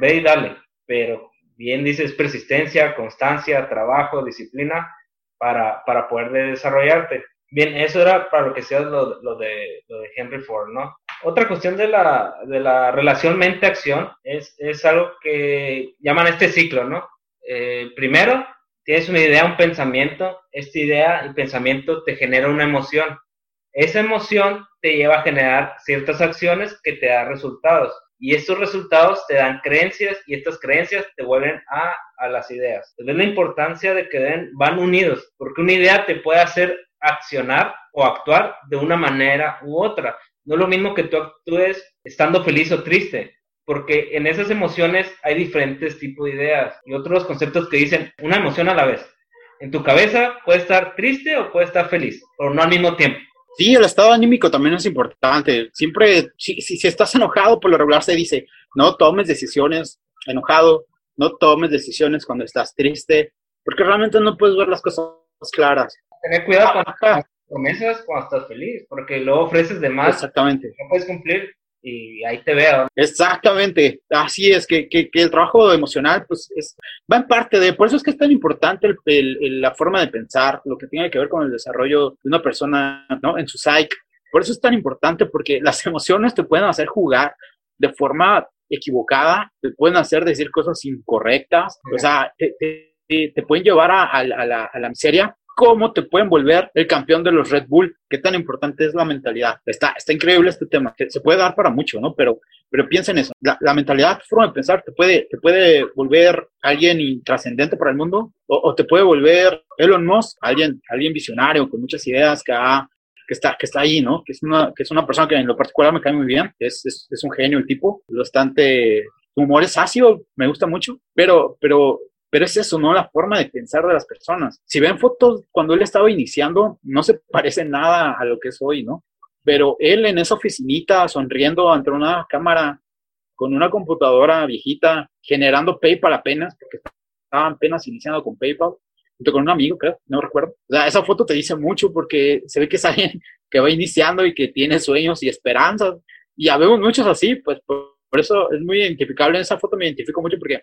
Ve y dale, pero bien dices, persistencia, constancia, trabajo, disciplina para, para poder desarrollarte. Bien, eso era para lo que sea lo, lo, de, Henry Ford, ¿no? Otra cuestión de la, de la relación mente-acción es, es algo que llaman este ciclo, ¿no? Eh, primero, tienes una idea, un pensamiento, esta idea y pensamiento te genera una emoción. Esa emoción te lleva a generar ciertas acciones que te dan resultados y estos resultados te dan creencias y estas creencias te vuelven a, a las ideas. Entonces la importancia de que den, van unidos, porque una idea te puede hacer accionar o actuar de una manera u otra. No es lo mismo que tú actúes estando feliz o triste, porque en esas emociones hay diferentes tipos de ideas y otros conceptos que dicen una emoción a la vez. En tu cabeza puede estar triste o puede estar feliz, pero no al mismo tiempo. Sí, el estado anímico también es importante. Siempre, si, si, estás enojado, por lo regular se dice, no tomes decisiones enojado, no tomes decisiones cuando estás triste, porque realmente no puedes ver las cosas claras. Tener cuidado con las promesas cuando estás feliz, porque luego ofreces de más. Exactamente. No puedes cumplir y ahí te veo. Exactamente, así es, que, que, que, el trabajo emocional pues es, va en parte de, por eso es que es tan importante el, la forma de pensar, lo que tiene que ver con el desarrollo de una persona, ¿no? En su psyche. Por eso es tan importante porque las emociones te pueden hacer jugar de forma equivocada, te pueden hacer decir cosas incorrectas, o sea, te, te, te pueden llevar a, a, la, a la miseria cómo te pueden volver el campeón de los Red Bull, qué tan importante es la mentalidad. Está, está increíble este tema, que se puede dar para mucho, ¿no? Pero, pero piensa en eso. La, la mentalidad, forma de pensar, te puede, te puede volver alguien intrascendente para el mundo o, te puede volver Elon Musk, alguien, alguien visionario con muchas ideas que que está, que está ahí, ¿no? Que es una, que es una persona que en lo particular me cae muy bien, es, es, es un genio el tipo, bastante, su humor es ácido, me gusta mucho, pero, pero pero es eso, ¿no? La forma de pensar de las personas. Si ven fotos cuando él estaba iniciando, no se parece nada a lo que es hoy, ¿no? Pero él en esa oficinita, sonriendo ante una cámara, con una computadora viejita, generando PayPal apenas, porque estaban apenas iniciando con PayPal, junto con un amigo, creo, no recuerdo. O sea, esa foto te dice mucho porque se ve que es alguien que va iniciando y que tiene sueños y esperanzas. Y ya vemos muchos así, pues por, eso es muy identificable. En esa foto me identifico mucho porque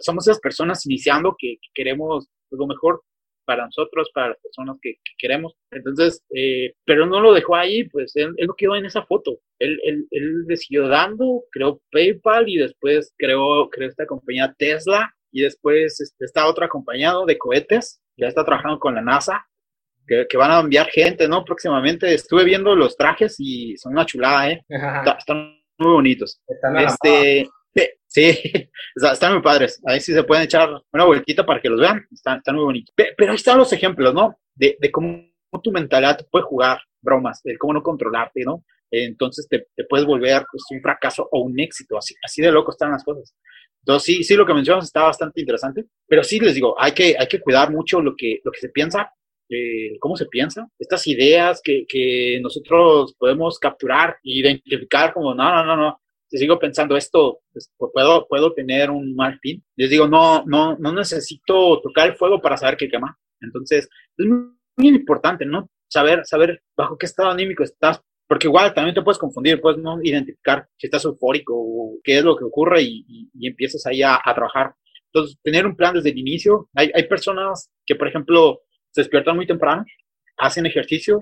somos esas personas iniciando que, queremos pues, lo mejor para nosotros, para las personas que, queremos. Entonces, eh, pero no lo dejó ahí, pues él, él, no quedó en esa foto. Él, él, él siguió dando, creó PayPal y después creó, creó esta compañía Tesla y después este, está otro acompañado de cohetes, ya está trabajando con la NASA, que, que, van a enviar gente, ¿no? Próximamente estuve viendo los trajes y son una chulada, ¿eh? están muy bonitos. Están este, Sí, están muy padres. Ahí sí se pueden echar una vueltita para que los vean. Están, muy bonitos. Pero ahí están los ejemplos, ¿no? De, cómo tu mentalidad puede jugar bromas, de cómo no controlarte, ¿no? Entonces te, puedes volver pues, un fracaso o un éxito. Así, así de loco están las cosas. Entonces, sí, sí, lo que mencionas está bastante interesante. Pero sí, les digo, hay que, hay que cuidar mucho lo que, lo que se piensa, eh, cómo se piensa, estas ideas que, que nosotros podemos capturar e identificar como, no, no, no, no, si sigo pensando esto, pues, puedo, puedo tener un mal fin. Les digo, no, no, no necesito tocar el fuego para saber que quema. Entonces, es muy importante, ¿no? Saber, saber bajo qué estado anímico estás, porque igual también te puedes confundir, puedes no identificar si estás eufórico o qué es lo que ocurre y, y, empiezas ahí a, a, trabajar. Entonces, tener un plan desde el inicio. Hay, hay personas que, por ejemplo, se despiertan muy temprano, hacen ejercicio,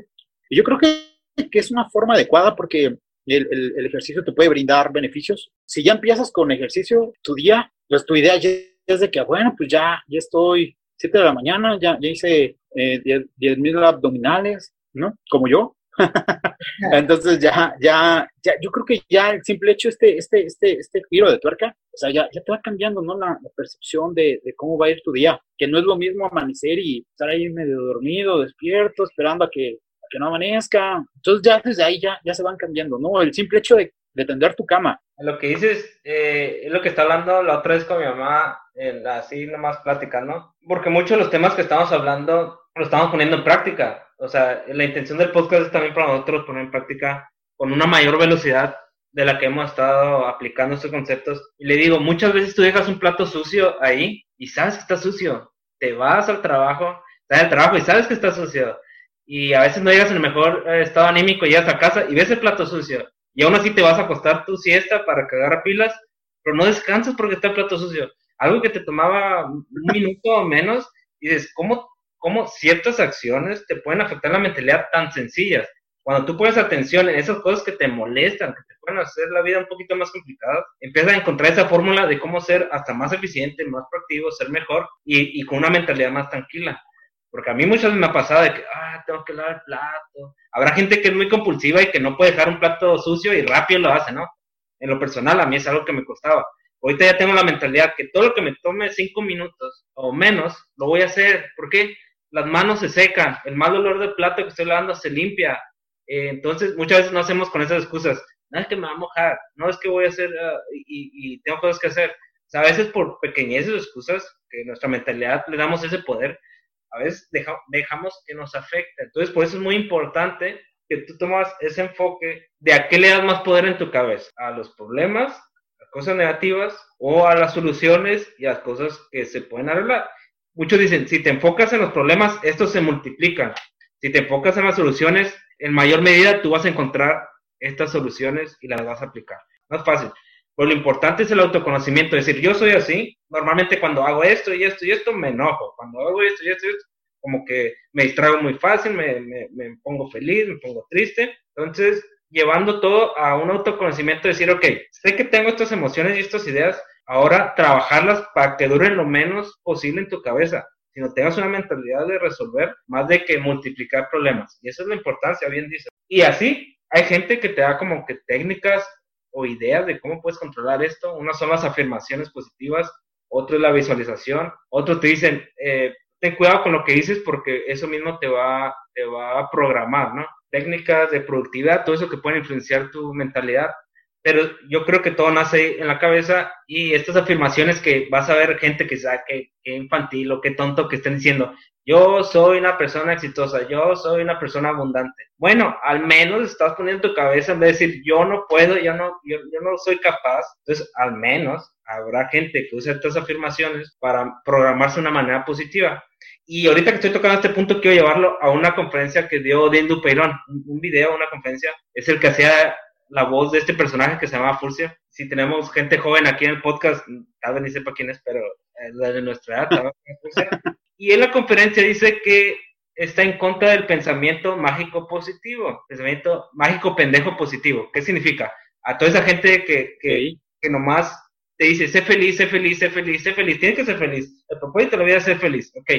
y yo creo que, que es una forma adecuada porque el, ejercicio te puede brindar beneficios. Si ya empiezas con ejercicio, tu día, pues tu idea ya es de que, bueno, pues ya, ya estoy 7 de la mañana, ya, hice eh, 10 mil abdominales, ¿no? Como yo. Entonces ya, ya, ya, yo creo que ya el simple hecho, este, este, este, este giro de tuerca, o sea, ya, ya te va cambiando, ¿no? La, la percepción de, de, cómo va a ir tu día, que no es lo mismo amanecer y estar ahí medio dormido, despierto, esperando a que que no amanezca. Entonces ya desde ahí ya, ya se van cambiando, ¿no? El simple hecho de, de tender tu cama. Lo que dices eh, es lo que está hablando la otra vez con mi mamá, en así nomás plática, ¿no? Porque muchos de los temas que estamos hablando lo estamos poniendo en práctica. O sea, la intención del podcast es también para nosotros poner en práctica con una mayor velocidad de la que hemos estado aplicando estos conceptos. Y le digo, muchas veces tú dejas un plato sucio ahí y sabes que está sucio. Te vas al trabajo, estás al trabajo y sabes que está sucio y a veces no llegas en el mejor eh, estado anímico, llegas a casa y ves el plato sucio. Y aún así te vas a acostar tu siesta para agarre pilas, pero no descansas porque está el plato sucio. Algo que te tomaba un minuto o menos, y dices, ¿cómo, ¿cómo ciertas acciones te pueden afectar la mentalidad tan sencillas? Cuando tú pones atención en esas cosas que te molestan, que te pueden hacer la vida un poquito más complicada, empiezas a encontrar esa fórmula de cómo ser hasta más eficiente, más proactivo, ser mejor y, y con una mentalidad más tranquila. Porque a mí muchas veces me ha pasado de que, ah, tengo que lavar el plato. Habrá gente que es muy compulsiva y que no puede dejar un plato sucio y rápido lo hace, ¿no? En lo personal, a mí es algo que me costaba. Ahorita ya tengo la mentalidad que todo lo que me tome cinco minutos o menos, lo voy a hacer. ¿Por qué? Las manos se secan, el mal olor del plato que estoy lavando se limpia. Eh, entonces, muchas veces no hacemos con esas excusas. No es que me va a mojar, no es que voy a hacer uh, y, y, tengo cosas que hacer. O sea, a veces por pequeñeces o excusas, que nuestra mentalidad le damos ese poder, a veces dejamos que nos afecte. Entonces, por eso es muy importante que tú tomas ese enfoque de a qué le das más poder en tu cabeza, a los problemas, a cosas negativas o a las soluciones y a las cosas que se pueden arreglar. Muchos dicen, si te enfocas en los problemas, estos se multiplican. Si te enfocas en las soluciones, en mayor medida tú vas a encontrar estas soluciones y las vas a aplicar. Es fácil. Pero lo importante es el autoconocimiento, es decir, yo soy así, normalmente cuando hago esto y esto y esto me enojo, cuando hago esto y esto y esto, como que me distraigo muy fácil, me, me, me pongo feliz, me pongo triste, entonces llevando todo a un autoconocimiento, decir, ok, sé que tengo estas emociones y estas ideas, ahora trabajarlas para que duren lo menos posible en tu cabeza, sino tengas una mentalidad de resolver más de que multiplicar problemas. Y esa es la importancia, bien dice. Y así, hay gente que te da como que técnicas o ideas de cómo puedes controlar esto. Una son las afirmaciones positivas, otro es la visualización, otro te dicen, eh, ten cuidado con lo que dices porque eso mismo te va, te va a programar, ¿no? Técnicas de productividad, todo eso que puede influenciar tu mentalidad. Pero yo creo que todo nace en la cabeza y estas afirmaciones que vas a ver gente que sea que, infantil o que tonto que estén diciendo, yo soy una persona exitosa, yo soy una persona abundante. Bueno, al menos estás poniendo tu cabeza en vez de decir yo no puedo, yo no, yo, no soy capaz. Entonces, al menos habrá gente que use estas afirmaciones para programarse de una manera positiva. Y ahorita que estoy tocando este punto, quiero llevarlo a una conferencia que dio Dindu Peirón, un video, una conferencia. Es el que hacía la voz de este personaje que se llama Furcio. Si tenemos gente joven aquí en el podcast, tal vez ni sepa quién es, pero es de nuestra edad. Y en la conferencia dice que está en contra del pensamiento mágico positivo, pensamiento mágico pendejo positivo. ¿Qué significa? A toda esa gente que, que, que nomás te dice, sé feliz, sé feliz, sé feliz, sé feliz, tienes que ser feliz. El propósito de la vida es ser feliz. Ok,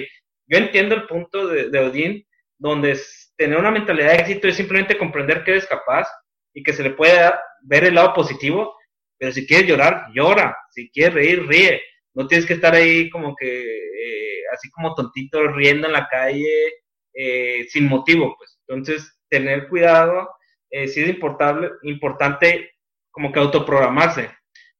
yo entiendo el punto de, de Odín, donde tener una mentalidad de éxito es simplemente comprender que eres capaz y que se le puede ver el lado positivo, pero si quieres llorar, llora, si quieres reír, ríe, no tienes que estar ahí como que, eh, así como tontito, riendo en la calle, eh, sin motivo, pues. Entonces, tener cuidado, eh, es importante, importante como que autoprogramarse.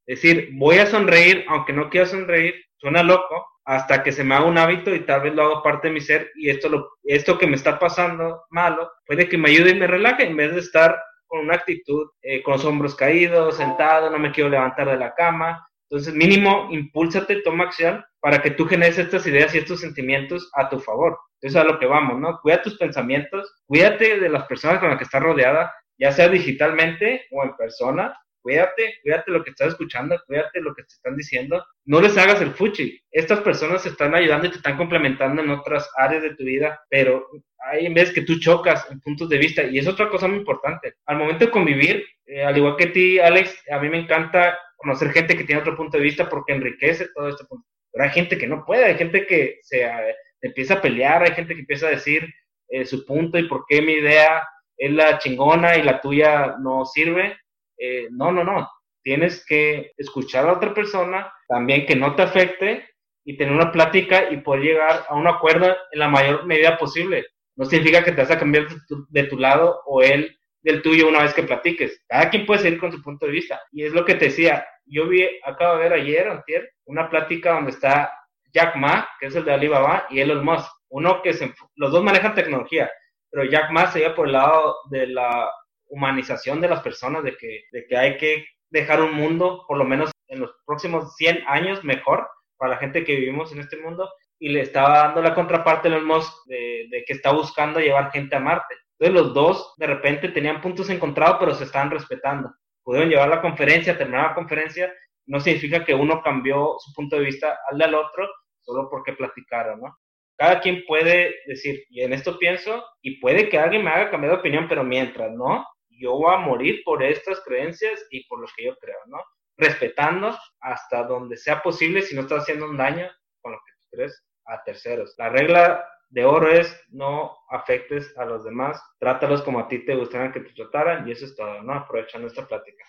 Decir, voy a sonreír, aunque no quiera sonreír, suena loco, hasta que se me haga un hábito y tal vez lo haga parte de mi ser y esto, lo, esto que me está pasando malo puede que me ayude y me relaje en vez de estar con una actitud eh, con los hombros caídos, sentado, no me quiero levantar de la cama. Entonces, mínimo, impúlsate, toma acción para que tú generes estas ideas y estos sentimientos a tu favor. Eso es a lo que vamos, ¿no? Cuida tus pensamientos, cuídate de las personas con las que estás rodeada, ya sea digitalmente o en persona, cuídate, cuídate lo que estás escuchando, cuídate lo que te están diciendo, no les hagas el fuchi. Estas personas están ayudando y te están complementando en otras áreas de tu vida, pero hay vez que tú chocas en puntos de vista y es otra cosa muy importante. Al momento de convivir, eh, al igual que ti, Alex, a mí me encanta conocer gente que tiene otro punto de vista porque enriquece todo este punto. Pero hay gente que no puede, hay gente que se eh, empieza a pelear, hay gente que empieza a decir eh, su punto y por qué mi idea es la chingona y la tuya no sirve eh, no, no, no. Tienes que escuchar a otra persona, también que no te afecte y tener una plática y poder llegar a un acuerdo en la mayor medida posible. No significa que te vas a cambiar de tu, lado o él del tuyo una vez que platiques. Cada quien puede seguir con su punto de vista. Y es lo que te decía. Yo vi, acabo de ver ayer, antier, una plática donde está Jack Ma, que es el de Alibaba, y Elon Musk. Uno que se, los dos manejan tecnología, pero Jack Ma se iba por el lado de la humanización de las personas, de que, de que hay que dejar un mundo, por lo menos en los próximos 100 años, mejor para la gente que vivimos en este mundo. Y le estaba dando la contraparte de los de, de que está buscando llevar gente a Marte. Entonces los dos de repente tenían puntos encontrados, pero se estaban respetando. Pudieron llevar la conferencia, terminar la conferencia. No significa que uno cambió su punto de vista al del otro solo porque platicaron, ¿no? Cada quien puede decir, y en esto pienso, y puede que alguien me haga cambiar de opinión, pero mientras no, yo voy a morir por estas creencias y por lo que yo creo, ¿no? Respetando hasta donde sea posible si no estás haciendo un daño con lo que tú crees a terceros. La regla de oro es no afectes a los demás, trátalos como a ti te gustaría que te trataran y eso es todo, ¿no? Aprovechando esta plática.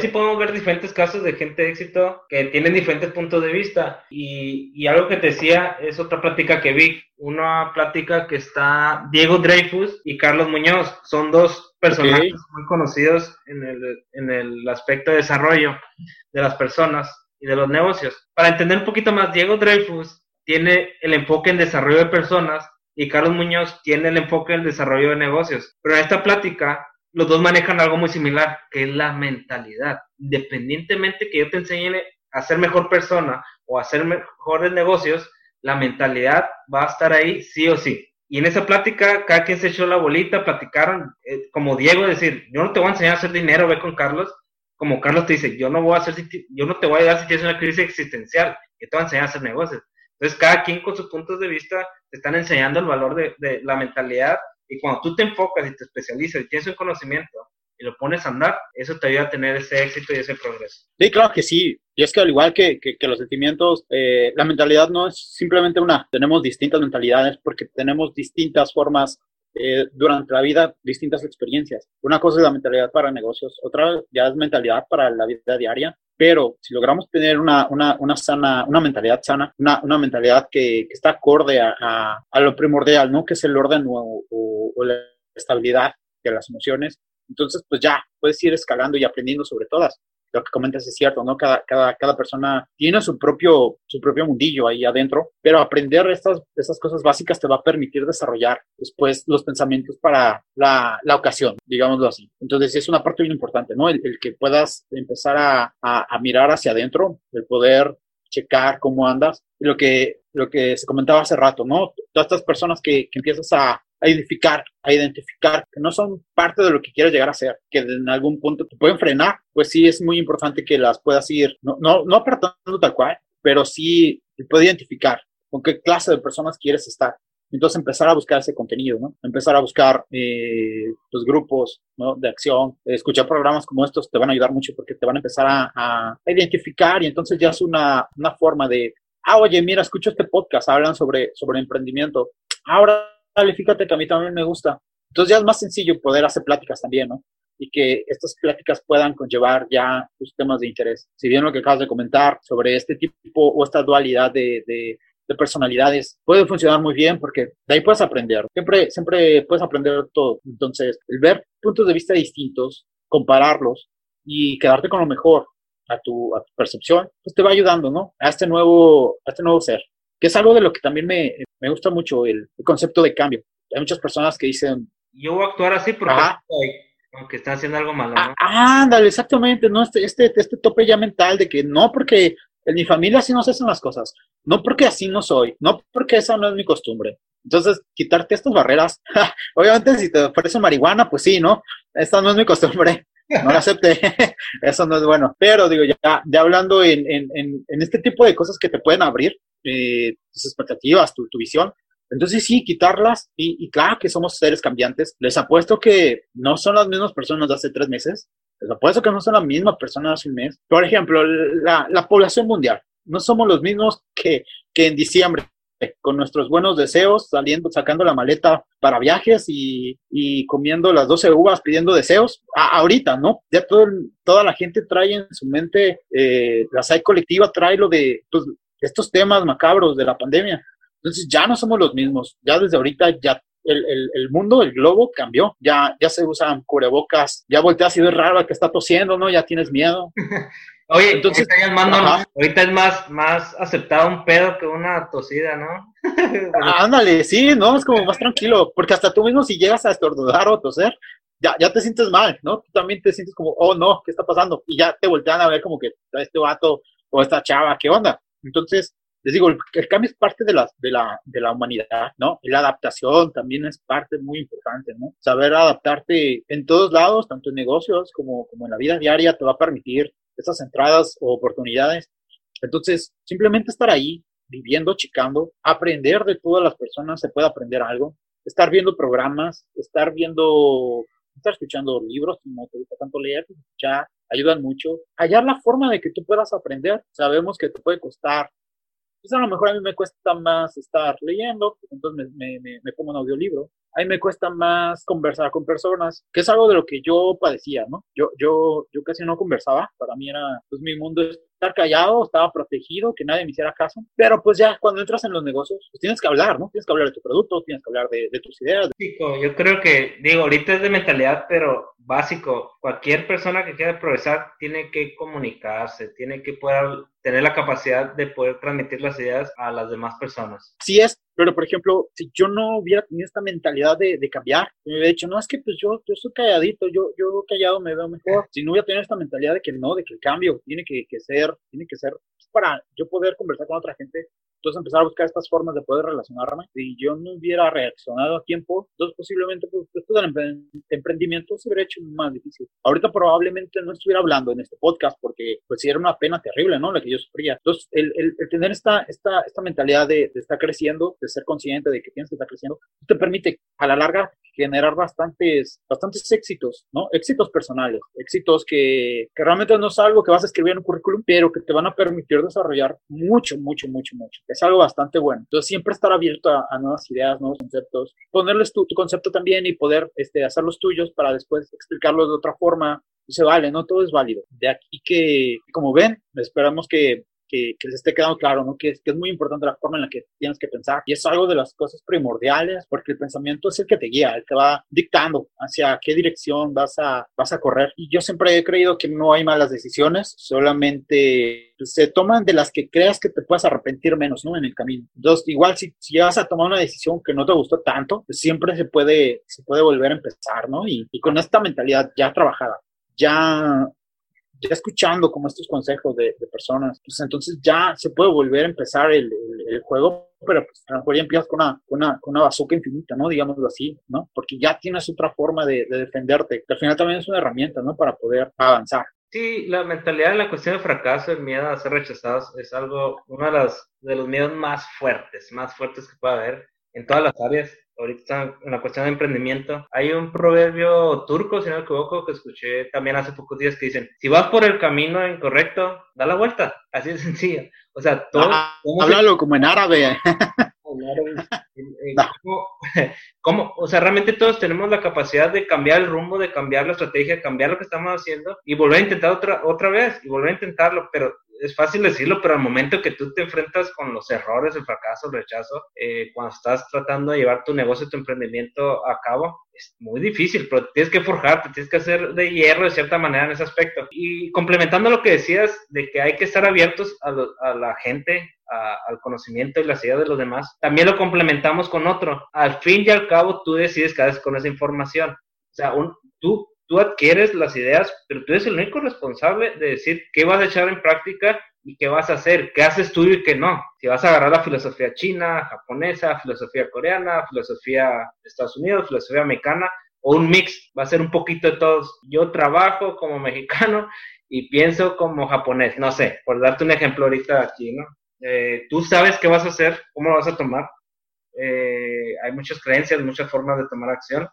Sí podemos ver diferentes casos de gente de éxito que tienen diferentes puntos de vista y, y algo que te decía es otra plática que vi, una plática que está Diego Dreyfus y Carlos Muñoz, son dos personajes muy conocidos en el, en el aspecto de desarrollo de las personas y de los negocios. Para entender un poquito más, Diego Dreyfus tiene el enfoque en desarrollo de personas y Carlos Muñoz tiene el enfoque en desarrollo de negocios. Pero en esta plática los dos manejan algo muy similar, que es la mentalidad. Independientemente que yo te enseñe a ser mejor persona o a hacer mejores negocios, la mentalidad va a estar ahí sí o sí. Y en esa plática, cada quien se echó la bolita, platicaron, eh, como Diego, decir, yo no te voy a enseñar a hacer dinero, ve con Carlos, como Carlos te dice, yo no voy a hacer, yo no te voy a ayudar si tienes una crisis existencial, yo te voy a enseñar a hacer negocios. Entonces, cada quien con sus puntos de vista te están enseñando el valor de, de la mentalidad y cuando tú te enfocas y te especializas y tienes un conocimiento y lo pones a andar, eso te ayuda a tener ese éxito y ese progreso. Sí, claro que sí. Y es que al igual que, que, los sentimientos, eh, la mentalidad no es simplemente una. Tenemos distintas mentalidades porque tenemos distintas formas eh, durante la vida, distintas experiencias. Una cosa es la mentalidad para negocios, otra ya es mentalidad para la vida diaria. Pero si logramos tener una, una, una sana, una mentalidad sana, una, una mentalidad que, que, está acorde a, a, lo primordial, ¿no? Que es el orden o, o, la estabilidad de las emociones, entonces pues ya puedes ir escalando y aprendiendo sobre todas lo que comentas es cierto, ¿no? Cada, cada, cada persona tiene su propio, su propio mundillo ahí adentro, pero aprender estas, estas cosas básicas te va a permitir desarrollar después los pensamientos para la, la ocasión, digámoslo así. Entonces es una parte muy importante, ¿no? El, que puedas empezar a, a, mirar hacia adentro, el poder checar cómo andas, lo que, lo que se comentaba hace rato, ¿no? Todas estas personas que, que empiezas a, a identificar, a identificar que no son parte de lo que quieres llegar a ser, que en algún punto te pueden frenar, pues sí es muy importante que las puedas ir, no, no, no apartando tal cual, pero sí puedes identificar con qué clase de personas quieres estar. Entonces empezar a buscar ese contenido, ¿no? Empezar a buscar eh, los grupos ¿no? de acción, escuchar programas como estos te van a ayudar mucho porque te van a empezar a, a identificar y entonces ya es una, una forma de, ah, oye, mira, escucho este podcast, hablan sobre, sobre emprendimiento. Ahora fíjate que a mí también me gusta. Entonces ya es más sencillo poder hacer pláticas también, ¿no? y que estas pláticas puedan conllevar ya tus temas de interés. Si bien lo que acabas de comentar sobre este tipo o esta dualidad de, de, personalidades puede funcionar muy bien porque de ahí puedes aprender. Siempre, siempre puedes aprender todo. Entonces, el ver puntos de vista distintos, compararlos y quedarte con lo mejor a tu, a tu percepción, pues te va ayudando, ¿no? A este nuevo, a este nuevo ser. Que es algo de lo que también me, me gusta mucho el, el concepto de cambio. Hay muchas personas que dicen... Yo voy a actuar así porque aunque está haciendo algo malo, ¿no? Ah, ándale, exactamente, ¿no? Este, este, este tope ya mental de que no porque en mi familia así no se hacen las cosas, no porque así no soy, no porque esa no es mi costumbre. Entonces, quitarte estas barreras, obviamente si te ofrece marihuana, pues sí, ¿no? Esta no es mi costumbre, no la acepte, eso no es bueno. Pero digo, ya, ya hablando en, en, en, este tipo de cosas que te pueden abrir eh, tus expectativas, tu, tu visión, entonces sí, quitarlas y, claro que somos seres cambiantes. Les apuesto que no son las mismas personas de hace tres meses. Les apuesto que no son las mismas personas de hace un mes. Por ejemplo, la, la población mundial. No somos los mismos que, que en diciembre con nuestros buenos deseos, saliendo, sacando la maleta para viajes y, y comiendo las 12 uvas, pidiendo deseos. ahorita, ¿no? Ya todo, toda la gente trae en su mente, eh, la SAI colectiva trae lo de pues, estos temas macabros de la pandemia. Entonces ya no somos los mismos, ya desde ahorita ya el, el, el, mundo, el globo cambió, ya, ya se usan cubrebocas, ya volteas y ves raro que está tosiendo, ¿no? Ya tienes miedo. Oye, entonces ahorita, es más, más aceptado un pedo que una tosida, ¿no? Ándale, sí, ¿no? Es como más tranquilo, porque hasta tú mismo si llegas a estornudar o toser, ya, ya te sientes mal, ¿no? Tú también te sientes como, oh no, ¿qué está pasando? Y ya te voltean a ver como que este vato o esta chava, ¿qué onda? Entonces, les digo, el, cambio es parte de la, de, la, de la humanidad, ¿no? Y la adaptación también es parte muy importante, ¿no? Saber adaptarte en todos lados, tanto en negocios como, como en la vida diaria, te va a permitir esas entradas o oportunidades. Entonces, simplemente estar ahí, viviendo, chicando, aprender de todas las personas, se puede aprender algo, estar viendo programas, estar viendo, estar escuchando libros, si no te gusta tanto leer, pues escuchar, ayudan mucho. Hallar la forma de que tú puedas aprender. Sabemos que te puede costar pues a lo mejor a mí me cuesta más estar leyendo, pues entonces me, me, me, pongo un audiolibro. A mí me cuesta más conversar con personas, que es algo de lo que yo padecía, ¿no? Yo, yo, yo casi no conversaba, para mí era, pues mi mundo estar callado, estaba protegido, que nadie me hiciera caso, pero pues ya cuando entras en los negocios, pues tienes que hablar, ¿no? Tienes que hablar de tu producto, tienes que hablar de, de tus ideas. Yo creo que, digo, ahorita es de mentalidad, pero básico, cualquier persona que quiera progresar tiene que comunicarse, tiene que poder tener la capacidad de poder transmitir las ideas a las demás personas. Sí es, pero por ejemplo, si yo no hubiera tenido esta mentalidad de, de cambiar, me hubiera dicho, no, es que pues yo, yo soy calladito, yo, yo callado me veo mejor. Si no hubiera tenido esta mentalidad de que no, de que el cambio tiene que, que ser, tiene que ser para yo poder conversar con otra gente, entonces empezar a buscar estas formas de poder relacionarme. Si yo no hubiera reaccionado a tiempo, entonces posiblemente pues, esto del emprendimiento se hubiera hecho más difícil. Ahorita probablemente no estuviera hablando en este podcast porque pues era una pena terrible, ¿no? La que yo sufría. Entonces el, el, tener esta, esta, esta mentalidad de, de, estar creciendo, de ser consciente de que tienes que estar creciendo, te permite a la larga generar bastantes, bastantes éxitos, ¿no? Éxitos personales, éxitos que, que realmente no es algo que vas a escribir en un currículum, pero que te van a permitir desarrollar mucho, mucho, mucho, mucho es algo bastante bueno. Entonces, siempre estar abierto a, nuevas ideas, nuevos conceptos, ponerles tu, tu, concepto también y poder este, hacer los tuyos para después explicarlos de otra forma. Se vale, ¿no? Todo es válido. De aquí que, como ven, esperamos que que, les esté quedando claro, ¿no? Que que es muy importante la forma en la que tienes que pensar. Y es algo de las cosas primordiales, porque el pensamiento es el que te guía, el que va dictando hacia qué dirección vas a, vas a correr. Y yo siempre he creído que no hay malas decisiones, solamente se toman de las que creas que te puedas arrepentir menos, ¿no? En el camino. Entonces, igual si, si vas a tomar una decisión que no te gustó tanto, pues siempre se puede, se puede volver a empezar, ¿no? Y, y con esta mentalidad ya trabajada, ya ya escuchando como estos consejos de, personas, pues entonces ya se puede volver a empezar el, el, juego, pero pues a lo mejor ya empiezas con una, con una, con una bazooka infinita, ¿no? Digámoslo así, ¿no? Porque ya tienes otra forma de, de defenderte, que al final también es una herramienta, ¿no? Para poder avanzar. Sí, la mentalidad de la cuestión de fracaso, el miedo a ser rechazados, es algo, uno de, las, de los miedos más fuertes, más fuertes que puede haber en todas las áreas ahorita en la cuestión de emprendimiento. Hay un proverbio turco, si no me equivoco, que escuché también hace pocos días que dicen, si vas por el camino incorrecto, da la vuelta. Así de sencillo. O sea, todo... háblalo como en árabe. ¿Cómo, o sea, realmente todos tenemos la capacidad de cambiar el rumbo, de cambiar la estrategia, cambiar lo que estamos haciendo y volver a intentar otra, otra vez y volver a intentarlo, pero es fácil decirlo, pero al momento que tú te enfrentas con los errores, el fracaso, el rechazo, eh, cuando estás tratando de llevar tu negocio, tu emprendimiento a cabo, es muy difícil, pero tienes que forjarte, tienes que hacer de hierro de cierta manera en ese aspecto. Y complementando lo que decías de que hay que estar abiertos a, a la gente, al conocimiento y la ideas de los demás, también lo complementamos con otro. Al fin y al cabo, tú decides qué haces con esa información. O sea, tú tú adquieres las ideas, pero tú eres el único responsable de decir qué vas a echar en práctica y qué vas a hacer, qué haces tú y qué no. Si vas a agarrar la filosofía china, japonesa, filosofía coreana, filosofía de Estados Unidos, filosofía americana, o un mix, va a ser un poquito de todos. Yo trabajo como mexicano y pienso como japonés, no sé, por darte un ejemplo ahorita aquí, ¿no? Eh, tú sabes qué vas a hacer, cómo lo vas a tomar. Eh, hay muchas creencias, muchas formas de tomar acción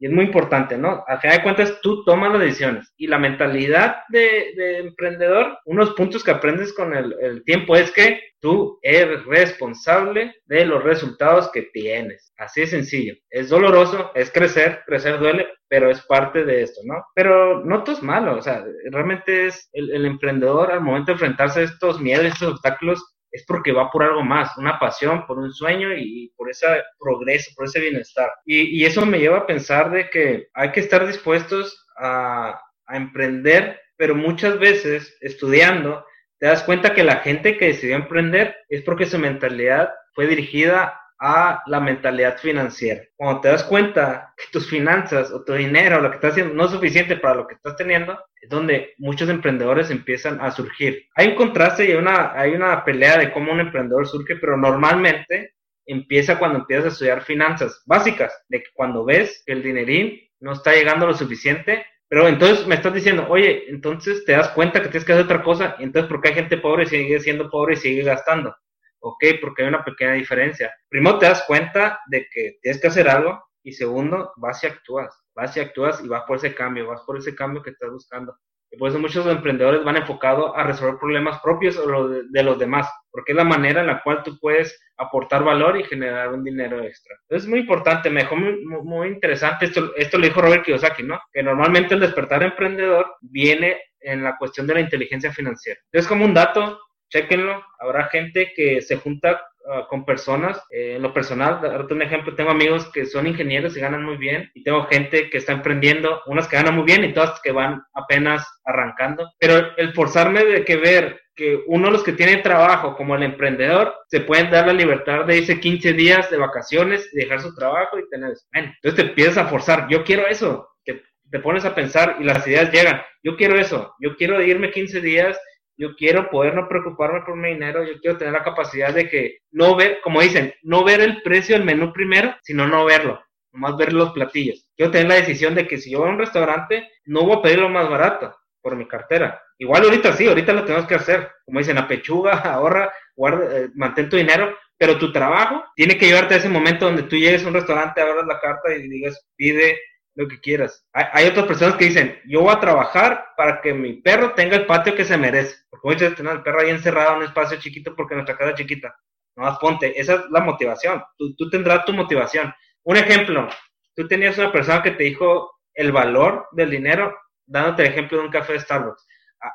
y es muy importante, ¿no? Al final de cuentas, tú tomas las decisiones. Y la mentalidad de, emprendedor, unos puntos que aprendes con el, tiempo es que tú eres responsable de los resultados que tienes. Así de sencillo. Es doloroso, es crecer, crecer duele, pero es parte de esto, ¿no? Pero no todo es malo, o sea, realmente es el, el emprendedor al momento de enfrentarse a estos miedos, estos obstáculos, es porque va por algo más, una pasión, por un sueño y por ese progreso, por ese bienestar. Y, eso me lleva a pensar de que hay que estar dispuestos a, a emprender, pero muchas veces estudiando te das cuenta que la gente que decidió emprender es porque su mentalidad fue dirigida a la mentalidad financiera. Cuando te das cuenta que tus finanzas o tu dinero, lo que estás haciendo, no es suficiente para lo que estás teniendo, es donde muchos emprendedores empiezan a surgir. Hay un contraste y una, hay una pelea de cómo un emprendedor surge, pero normalmente empieza cuando empiezas a estudiar finanzas básicas, de que cuando ves que el dinerín no está llegando lo suficiente, pero entonces me estás diciendo, oye, entonces te das cuenta que tienes que hacer otra cosa, entonces porque hay gente pobre y sigue siendo pobre y sigue gastando. Ok, porque hay una pequeña diferencia. Primero te das cuenta de que tienes que hacer algo y segundo, vas y actúas, vas y actúas y vas por ese cambio, vas por ese cambio que estás buscando. Y por eso muchos emprendedores van enfocados a resolver problemas propios o de, los demás, porque es la manera en la cual tú puedes aportar valor y generar un dinero extra. Entonces es muy importante, me dejó muy, muy, interesante, esto, esto lo dijo Robert Kiyosaki, ¿no? Que normalmente el despertar emprendedor viene en la cuestión de la inteligencia financiera. Entonces como un dato, chequenlo. Habrá gente que se junta ah, con personas. Eh, en lo personal, darte un ejemplo, tengo amigos que son ingenieros y ganan muy bien. Y tengo gente que está emprendiendo, unas que ganan muy bien y todas que van apenas arrancando. Pero el forzarme de que ver que uno de los que tiene trabajo, como el emprendedor, se pueden dar la libertad de irse 15 días de vacaciones, dejar su trabajo y tener eso. entonces te empiezas a forzar. Yo quiero eso. Que te pones a pensar y las ideas llegan. Yo quiero eso. Yo quiero irme 15 días yo quiero poder no preocuparme por mi dinero, yo quiero tener la capacidad de que no ver, como dicen, no ver el precio del menú primero, sino no verlo, nomás ver los platillos. Quiero tener la decisión de que si yo voy a un restaurante, no voy a pedir lo más barato por mi cartera. Igual ahorita sí, ahorita lo tenemos que hacer. Como dicen, pechuga, ahorra, guarda, eh, mantén tu dinero, pero tu trabajo tiene que llevarte a ese momento donde tú llegues a un restaurante, abras la carta y digas, pide lo que quieras. Hay, otras personas que dicen, yo voy a trabajar para que mi perro tenga el patio que se merece. Porque muchas veces tenemos el perro ahí encerrado en un espacio chiquito porque nuestra casa es chiquita. No más ponte, esa es la motivación. Tú, tú tendrás tu motivación. Un ejemplo, tú tenías una persona que te dijo el valor del dinero, dándote el ejemplo de un café de Starbucks.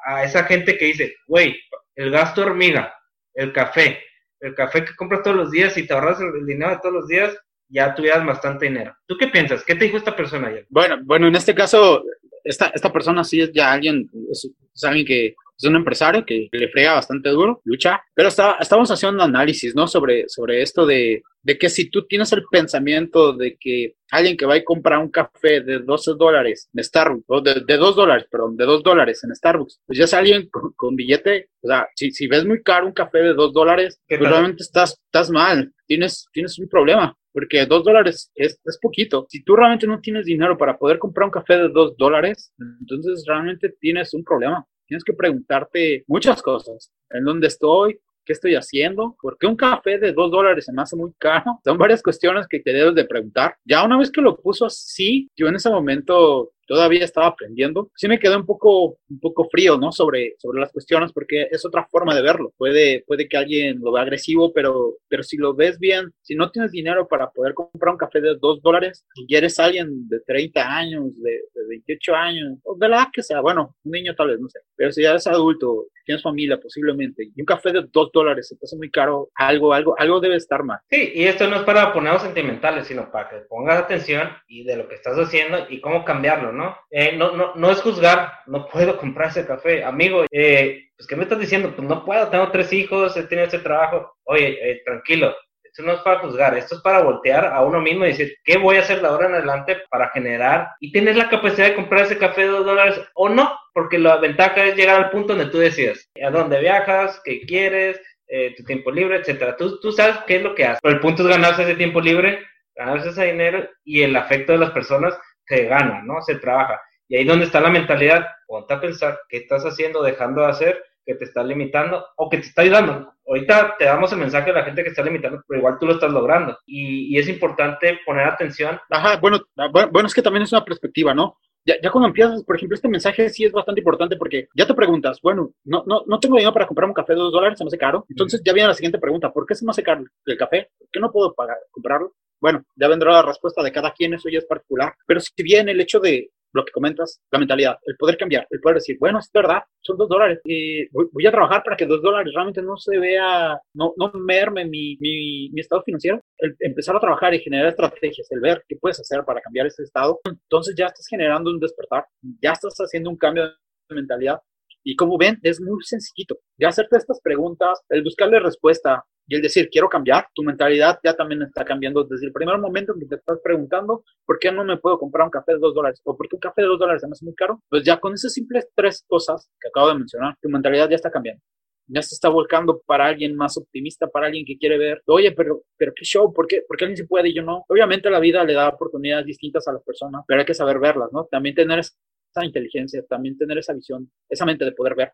A, esa gente que dice, güey, el gasto hormiga, el café, el café que compras todos los días y te ahorras el dinero de todos los días, ya tuvieras bastante dinero. ¿Tú qué piensas? ¿Qué te dijo esta persona ayer? Bueno, bueno, en este caso, esta, esta persona sí es ya alguien, es, alguien que es un empresario que le frega bastante duro, lucha, pero está, estamos haciendo análisis, ¿no? Sobre, sobre esto de, de que si tú tienes el pensamiento de que alguien que va y compra un café de 12 dólares en Starbucks, o de, de 2 dólares, perdón, de 2 dólares en Starbucks, pues ya es alguien con, billete, o sea, si, si, ves muy caro un café de 2 dólares, pues realmente estás, estás mal, tienes, tienes un problema porque dos dólares es, es, poquito. Si tú realmente no tienes dinero para poder comprar un café de dos dólares, entonces realmente tienes un problema. Tienes que preguntarte muchas cosas. ¿En dónde estoy? ¿Qué estoy haciendo? ¿Por qué un café de dos dólares se me hace muy caro? Son varias cuestiones que te debes de preguntar. Ya una vez que lo puso así, yo en ese momento todavía estaba aprendiendo, sí me quedé un poco, un poco frío, ¿no? Sobre, sobre las cuestiones, porque es otra forma de verlo. Puede, puede que alguien lo vea agresivo, pero, pero si lo ves bien, si no tienes dinero para poder comprar un café de dos dólares y eres alguien de 30 años, de, de 28 años, o de la edad que sea, bueno, un niño tal vez, no sé, pero si ya eres adulto, tienes familia posiblemente, y un café de dos dólares se te hace muy caro, algo, algo, algo debe estar mal. Sí, y esto no es para ponernos sentimentales, sino para que pongas atención y de lo que estás haciendo y cómo cambiarlo, ¿no? Eh, no, no, no es juzgar, no puedo comprar ese café. Amigo, eh, pues ¿qué me estás diciendo? Pues no puedo, tengo tres hijos, he tenido ese trabajo. Oye, eh, tranquilo, esto no es para juzgar, esto es para voltear a uno mismo y decir, ¿qué voy a hacer de ahora en adelante para generar y tienes la capacidad de comprar ese café de dos dólares o no? Porque la ventaja es llegar al punto donde tú decides a dónde viajas, qué quieres, tu tiempo libre, etcétera. Tú, tú sabes qué es lo que haces. Pero el punto es ganarse ese tiempo libre, ganarse ese dinero y el afecto de las personas se gana, ¿no? Se trabaja. Y ahí donde está la mentalidad, ponte a pensar qué estás haciendo, dejando de hacer, que te está limitando o que te está ayudando. Ahorita te damos el mensaje a la gente que está limitando, pero igual tú lo estás logrando. Y, es importante poner atención. Ajá, bueno, bueno, es que también es una perspectiva, ¿no? Ya, ya, cuando empiezas, por ejemplo, este mensaje sí es bastante importante porque ya te preguntas, bueno, no, no, no tengo dinero para comprar un café de dos dólares, se me hace caro. Entonces ya viene la siguiente pregunta, ¿por qué se me hace caro el café? ¿Por qué no puedo pagar, comprarlo? Bueno, ya vendrá la respuesta de cada quien, eso ya es particular. Pero si bien el hecho de lo que comentas, la mentalidad, el poder cambiar, el poder decir, bueno, es verdad, son dos dólares, voy, a trabajar para que dos dólares realmente no se vea, no, no merme mi, mi, mi estado financiero, el empezar a trabajar y generar estrategias, el ver qué puedes hacer para cambiar ese estado, entonces ya estás generando un despertar, ya estás haciendo un cambio de mentalidad. Y como ven, es muy sencillito. Ya hacerte estas preguntas, el buscarle respuesta, y el decir, quiero cambiar, tu mentalidad ya también está cambiando desde el primer momento en que te estás preguntando, ¿por qué no me puedo comprar un café de dos dólares? ¿O por qué un café de dos dólares hace muy caro? Pues ya con esas simples tres cosas que acabo de mencionar, tu mentalidad ya está cambiando. Ya se está volcando para alguien más optimista, para alguien que quiere ver, oye, pero, pero qué show, ¿por qué, ¿por qué alguien se puede y yo no? Obviamente la vida le da oportunidades distintas a las personas, pero hay que saber verlas, ¿no? También tener esa inteligencia, también tener esa visión, esa mente de poder ver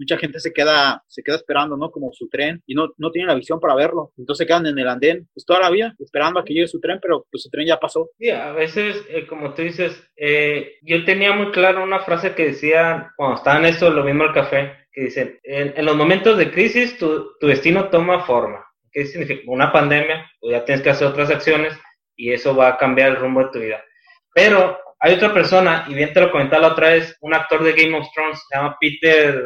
mucha gente se queda, se queda esperando, ¿no? Como su tren y no, no tiene la visión para verlo. Entonces quedan en el andén, pues toda la vida, esperando a que llegue su tren, pero pues su tren ya pasó. Sí, a veces, eh, como tú dices, eh, yo tenía muy claro una frase que decía, cuando estaba en esto, lo mismo el café, que dice, en, los momentos de crisis tu, tu, destino toma forma. ¿Qué significa? Una pandemia, pues ya tienes que hacer otras acciones y eso va a cambiar el rumbo de tu vida. Pero hay otra persona, y bien te lo comentaba la otra vez, un actor de Game of Thrones, se llama Peter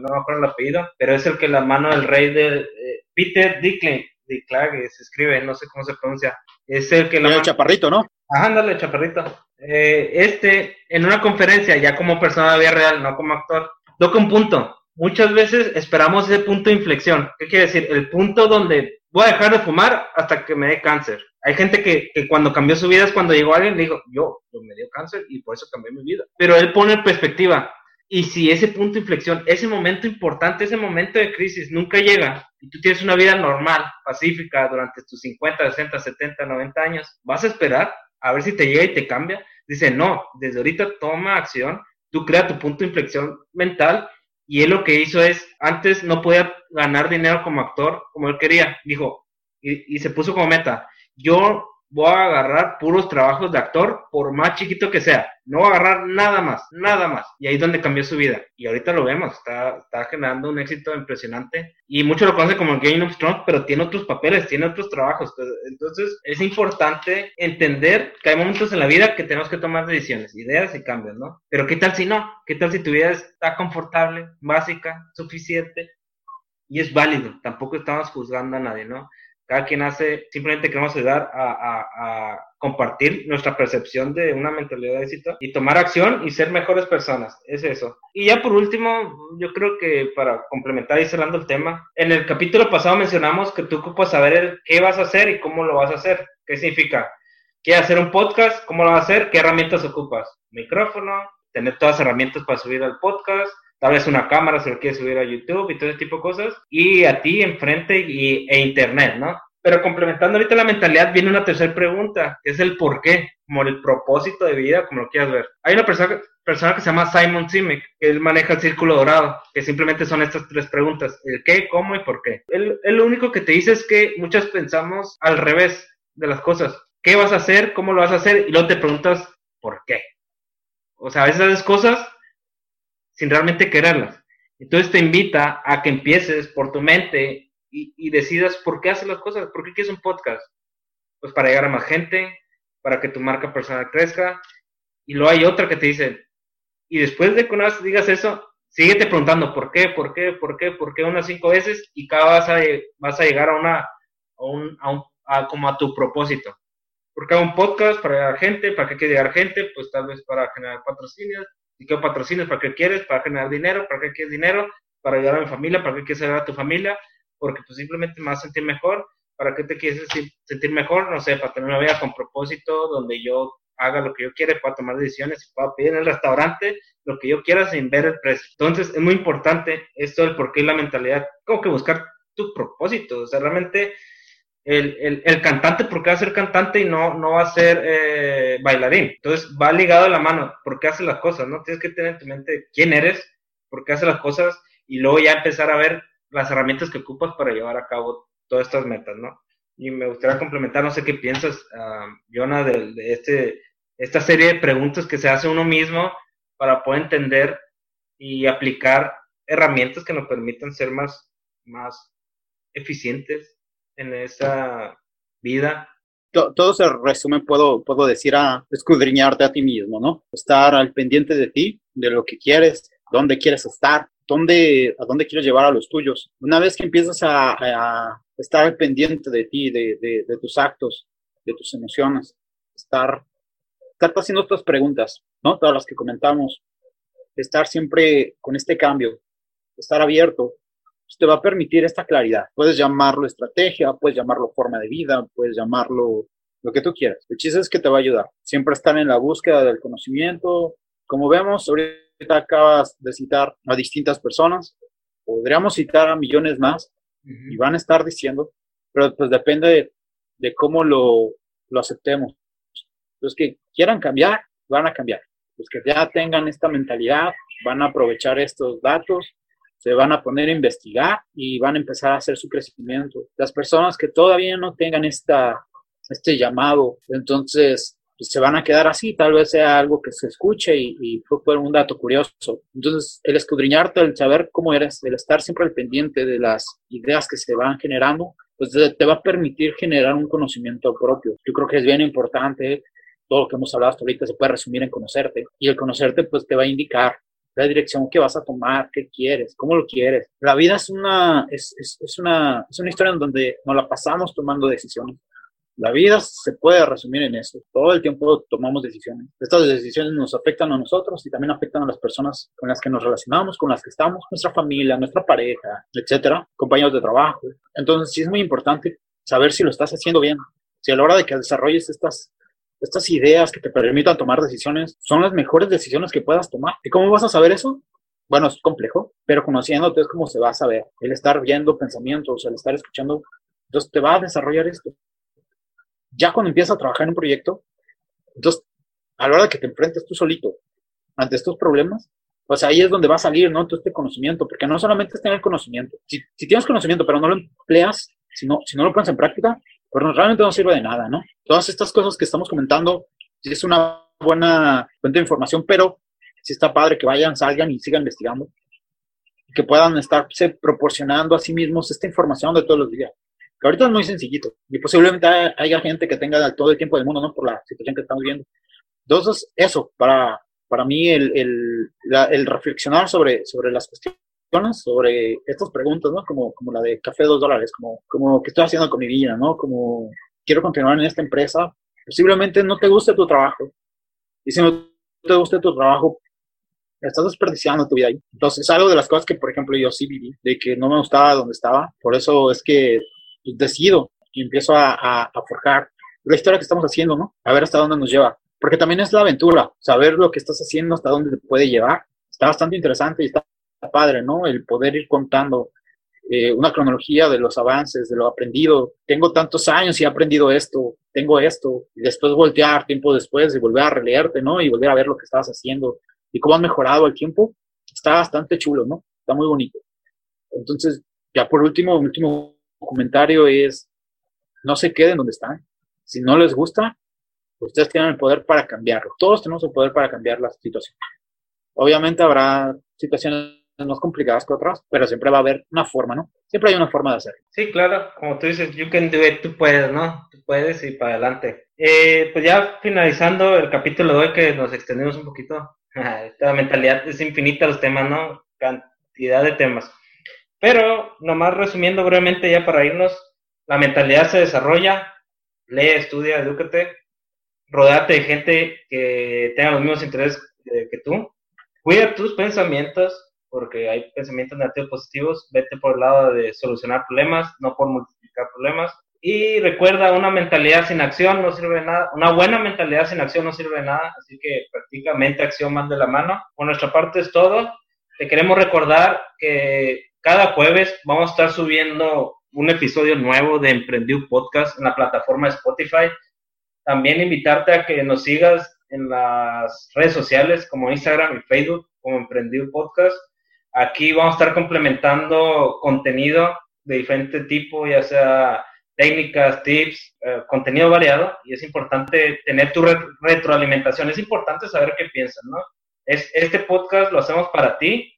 no me acuerdo el apellido, pero es el que la mano del rey de eh, Peter Dicklin, Dicklage, se escribe, no sé cómo se pronuncia, es el que la el chaparrito, ¿no? Ajá, ándale, chaparrito. Eh, este, en una conferencia, ya como persona de vida real, no como actor, toca un punto. Muchas veces esperamos ese punto de inflexión. ¿Qué quiere decir? El punto donde voy a dejar de fumar hasta que me dé cáncer. Hay gente que, que, cuando cambió su vida es cuando llegó alguien y dijo, yo, yo me dio cáncer y por eso cambié mi vida. Pero él pone en perspectiva, y si ese punto de inflexión, ese momento importante, ese momento de crisis nunca llega y tú tienes una vida normal, pacífica durante tus 50, 60, 70, 90 años, vas a esperar a ver si te llega y te cambia. Dice, no, desde ahorita toma acción, tú crea tu punto de inflexión mental y él lo que hizo es, antes no podía ganar dinero como actor como él quería, dijo, y, y se puso como meta, yo voy a agarrar puros trabajos de actor, por más chiquito que sea. No voy a agarrar nada más, nada más. Y ahí es donde cambió su vida. Y ahorita lo vemos, está, está generando un éxito impresionante. Y muchos lo conocen como Game of Thrones, pero tiene otros papeles, tiene otros trabajos. Entonces es importante entender que hay momentos en la vida que tenemos que tomar decisiones, ideas y cambios, ¿no? Pero ¿qué tal si no? ¿Qué tal si tu vida está confortable, básica, suficiente? Y es válido, tampoco estamos juzgando a nadie, ¿no? Cada quien hace, simplemente queremos ayudar a, compartir nuestra percepción de una mentalidad de éxito y tomar acción y ser mejores personas. Es eso. Y ya por último, yo creo que para complementar y cerrando el tema, en el capítulo pasado mencionamos que tú ocupas saber qué vas a hacer y cómo lo vas a hacer. ¿Qué significa? ¿Quieres hacer un podcast? ¿Cómo lo vas a hacer? ¿Qué herramientas ocupas? Micrófono, tener todas las herramientas para subir al podcast, tal vez una cámara se lo quieres subir a YouTube y todo ese tipo de cosas, y a ti enfrente y, e Internet, ¿no? Pero complementando ahorita la mentalidad, viene una tercera pregunta, que es el por qué, como el propósito de vida, como lo quieras ver. Hay una persona, persona que se llama Simon Simek, que él maneja el círculo dorado, que simplemente son estas tres preguntas, el qué, cómo y por qué. Él, él lo único que te dice es que muchas pensamos al revés de las cosas. ¿Qué vas a hacer? ¿Cómo lo vas a hacer? Y luego te preguntas, ¿por qué? O sea, a veces haces cosas sin realmente quererlas. Entonces te invita a que empieces por tu mente y, decidas por qué haces las cosas, por qué quieres un podcast. Pues para llegar a más gente, para que tu marca personal crezca. Y luego hay otra que te dice, y después de que digas eso, síguete preguntando por qué, por qué, por qué, por qué unas cinco veces y cada vas a, vas a llegar a una, a un, a un a, como a tu propósito. Porque hago un podcast para llegar gente, ¿para qué quiere llegar gente? Pues tal vez para generar patrocinios. ¿Y qué patrocinios? ¿Para qué quieres? Para generar dinero. ¿Para qué quieres dinero? Para ayudar a mi familia. ¿Para qué quieres ayudar a tu familia? Porque pues simplemente me vas a sentir mejor. ¿Para qué te quieres sentir mejor? No sé, para tener una vida con propósito, donde yo haga lo que yo quiera, pueda tomar decisiones y pueda pedir en el restaurante lo que yo quiera sin ver el precio. Entonces es muy importante esto del por qué la mentalidad, como que buscar tu propósito. O sea, realmente el, el, cantante, ¿por qué va a ser cantante y no, no va a ser eh, bailarín? Entonces va ligado a la mano, ¿por qué hace las cosas? ¿no? Tienes que tener en tu mente quién eres, por qué hace las cosas y luego ya empezar a ver las herramientas que ocupas para llevar a cabo todas estas metas, ¿no? Y me gustaría complementar, no sé qué piensas, uh, Jonah, de, de, este, esta serie de preguntas que se hace uno mismo para poder entender y aplicar herramientas que nos permitan ser más, más eficientes en esa vida? Todo se resume, puedo, puedo decir, a escudriñarte a ti mismo, ¿no? Estar al pendiente de ti, de lo que quieres, dónde quieres estar, dónde, a dónde quieres llevar a los tuyos. Una vez que empiezas a, estar al pendiente de ti, de, de, de, tus actos, de tus emociones, estar, estar haciendo estas preguntas, ¿no? Todas las que comentamos, estar siempre con este cambio, estar abierto, te va a permitir esta claridad. Puedes llamarlo estrategia, puedes llamarlo forma de vida, puedes llamarlo lo que tú quieras. El chiste es que te va a ayudar. Siempre estar en la búsqueda del conocimiento. Como vemos, ahorita acabas de citar a distintas personas. Podríamos citar a millones más y van a estar diciendo, pero pues depende de, de cómo lo, lo aceptemos. Los que quieran cambiar, van a cambiar. Los que ya tengan esta mentalidad, van a aprovechar estos datos se van a poner a investigar y van a empezar a hacer su crecimiento. Las personas que todavía no tengan esta, este llamado, entonces pues, se van a quedar así, tal vez sea algo que se escuche y, y fue un dato curioso. Entonces, el escudriñarte, el saber cómo eres, el estar siempre al pendiente de las ideas que se van generando, pues te va a permitir generar un conocimiento propio. Yo creo que es bien importante todo lo que hemos hablado hasta ahorita se puede resumir en conocerte. Y el conocerte, pues, te va a indicar la dirección que vas a tomar, qué quieres, cómo lo quieres. La vida es una, es, es, una, es una historia en donde nos la pasamos tomando decisiones. La vida se puede resumir en eso. Todo el tiempo tomamos decisiones. Estas decisiones nos afectan a nosotros y también afectan a las personas con las que nos relacionamos, con las que estamos, nuestra familia, nuestra pareja, etcétera, compañeros de trabajo. Entonces, sí es muy importante saber si lo estás haciendo bien. Si a la hora de que desarrolles estas estas ideas que te permitan tomar decisiones son las mejores decisiones que puedas tomar. ¿Y cómo vas a saber eso? Bueno, es complejo, pero conociéndote es como se va a saber. El estar viendo pensamientos, el estar escuchando, entonces te va a desarrollar esto. Ya cuando empiezas a trabajar en un proyecto, entonces a la hora de que te enfrentes tú solito ante estos problemas, pues ahí es donde va a salir, ¿no? Todo este conocimiento, porque no solamente es tener conocimiento. Si, tienes conocimiento, pero no lo empleas, si no, si no lo pones en práctica, pero realmente no sirve de nada, ¿no? Todas estas cosas que estamos comentando, es una buena fuente de información, pero sí está padre que vayan, salgan y sigan investigando, que puedan estarse proporcionando a sí mismos esta información de todos los días. Que ahorita es muy sencillito y posiblemente haya gente que tenga todo el tiempo del mundo, ¿no? Por la situación que estamos viendo. Entonces, eso, para, para mí, el, el, el reflexionar sobre, sobre las cuestiones sobre estas preguntas, ¿no? Como, como la de café dos dólares, como, como qué estoy haciendo con mi vida, ¿no? Como quiero continuar en esta empresa, posiblemente no te guste tu trabajo. Y si no te gusta tu trabajo, estás desperdiciando tu vida ahí. Entonces, algo de las cosas que, por ejemplo, yo sí viví, de que no me gustaba donde estaba, por eso es que pues, decido y empiezo a, a, a forjar la historia que estamos haciendo, ¿no? A ver hasta dónde nos lleva. Porque también es la aventura, saber lo que estás haciendo, hasta dónde te puede llevar. Está bastante interesante y está padre, ¿no? El poder ir contando eh, una cronología de los avances, de lo aprendido. Tengo tantos años y he aprendido esto, tengo esto, y después voltear tiempo después y volver a releerte, ¿no? Y volver a ver lo que estabas haciendo. y cómo han mejorado el tiempo, está bastante chulo, ¿no? Está muy bonito. Entonces, ya por último, último comentario es, no se queden donde están. Si no les gusta, ustedes tienen el poder para cambiarlo. Todos tenemos el poder para cambiar la situación. Obviamente habrá situaciones más complicadas que otras, pero siempre va a haber una forma, ¿no? Siempre hay una forma de hacerlo. Sí, claro, como tú dices, you can do it, tú puedes, ¿no? Tú puedes y para adelante. Eh, pues ya finalizando el capítulo de hoy, que nos extendimos un poquito, esta mentalidad es infinita los temas, ¿no? Cantidad de temas. Pero, nomás resumiendo brevemente ya para irnos, la mentalidad se desarrolla, lee, estudia, edúcate, rodeate de gente que tenga los mismos intereses que tú, cuida tus pensamientos, porque hay pensamientos negativos positivos, vete por el lado de solucionar problemas, no por multiplicar problemas. Y recuerda, una mentalidad sin acción no sirve de nada, una buena mentalidad sin acción no sirve de nada, así que prácticamente acción más de la mano. Por nuestra parte es todo. Te queremos recordar que cada jueves vamos a estar subiendo un episodio nuevo de Emprendió Podcast en la plataforma Spotify. También invitarte a que nos sigas en las redes sociales como Instagram y Facebook como Emprendió Podcast Aquí vamos a estar complementando contenido de diferente tipo, ya sea técnicas, tips, eh, contenido variado, y es importante tener tu retroalimentación. Es importante saber qué piensan, ¿no? Es, este podcast lo hacemos para ti,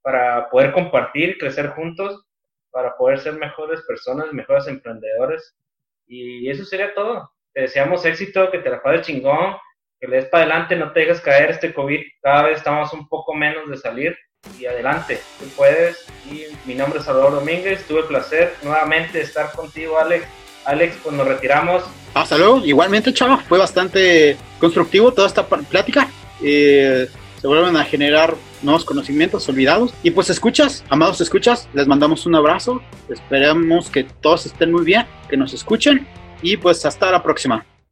para poder compartir, crecer juntos, para poder ser mejores personas, mejores emprendedores. Y eso sería todo. Te deseamos éxito, que te la pases chingón, que le des para adelante, no te dejes caer este COVID. Cada vez estamos un poco menos de salir y adelante, tú puedes. Y mi nombre es Salvador Domínguez, tuve el placer nuevamente estar contigo, Alex. Alex, pues nos retiramos. Hasta luego, igualmente, chava, fue bastante constructivo toda esta plática. Eh, se vuelven a generar nuevos conocimientos olvidados. Y pues escuchas, amados escuchas, les mandamos un abrazo. Esperemos que todos estén muy bien, que nos escuchen y pues hasta la próxima.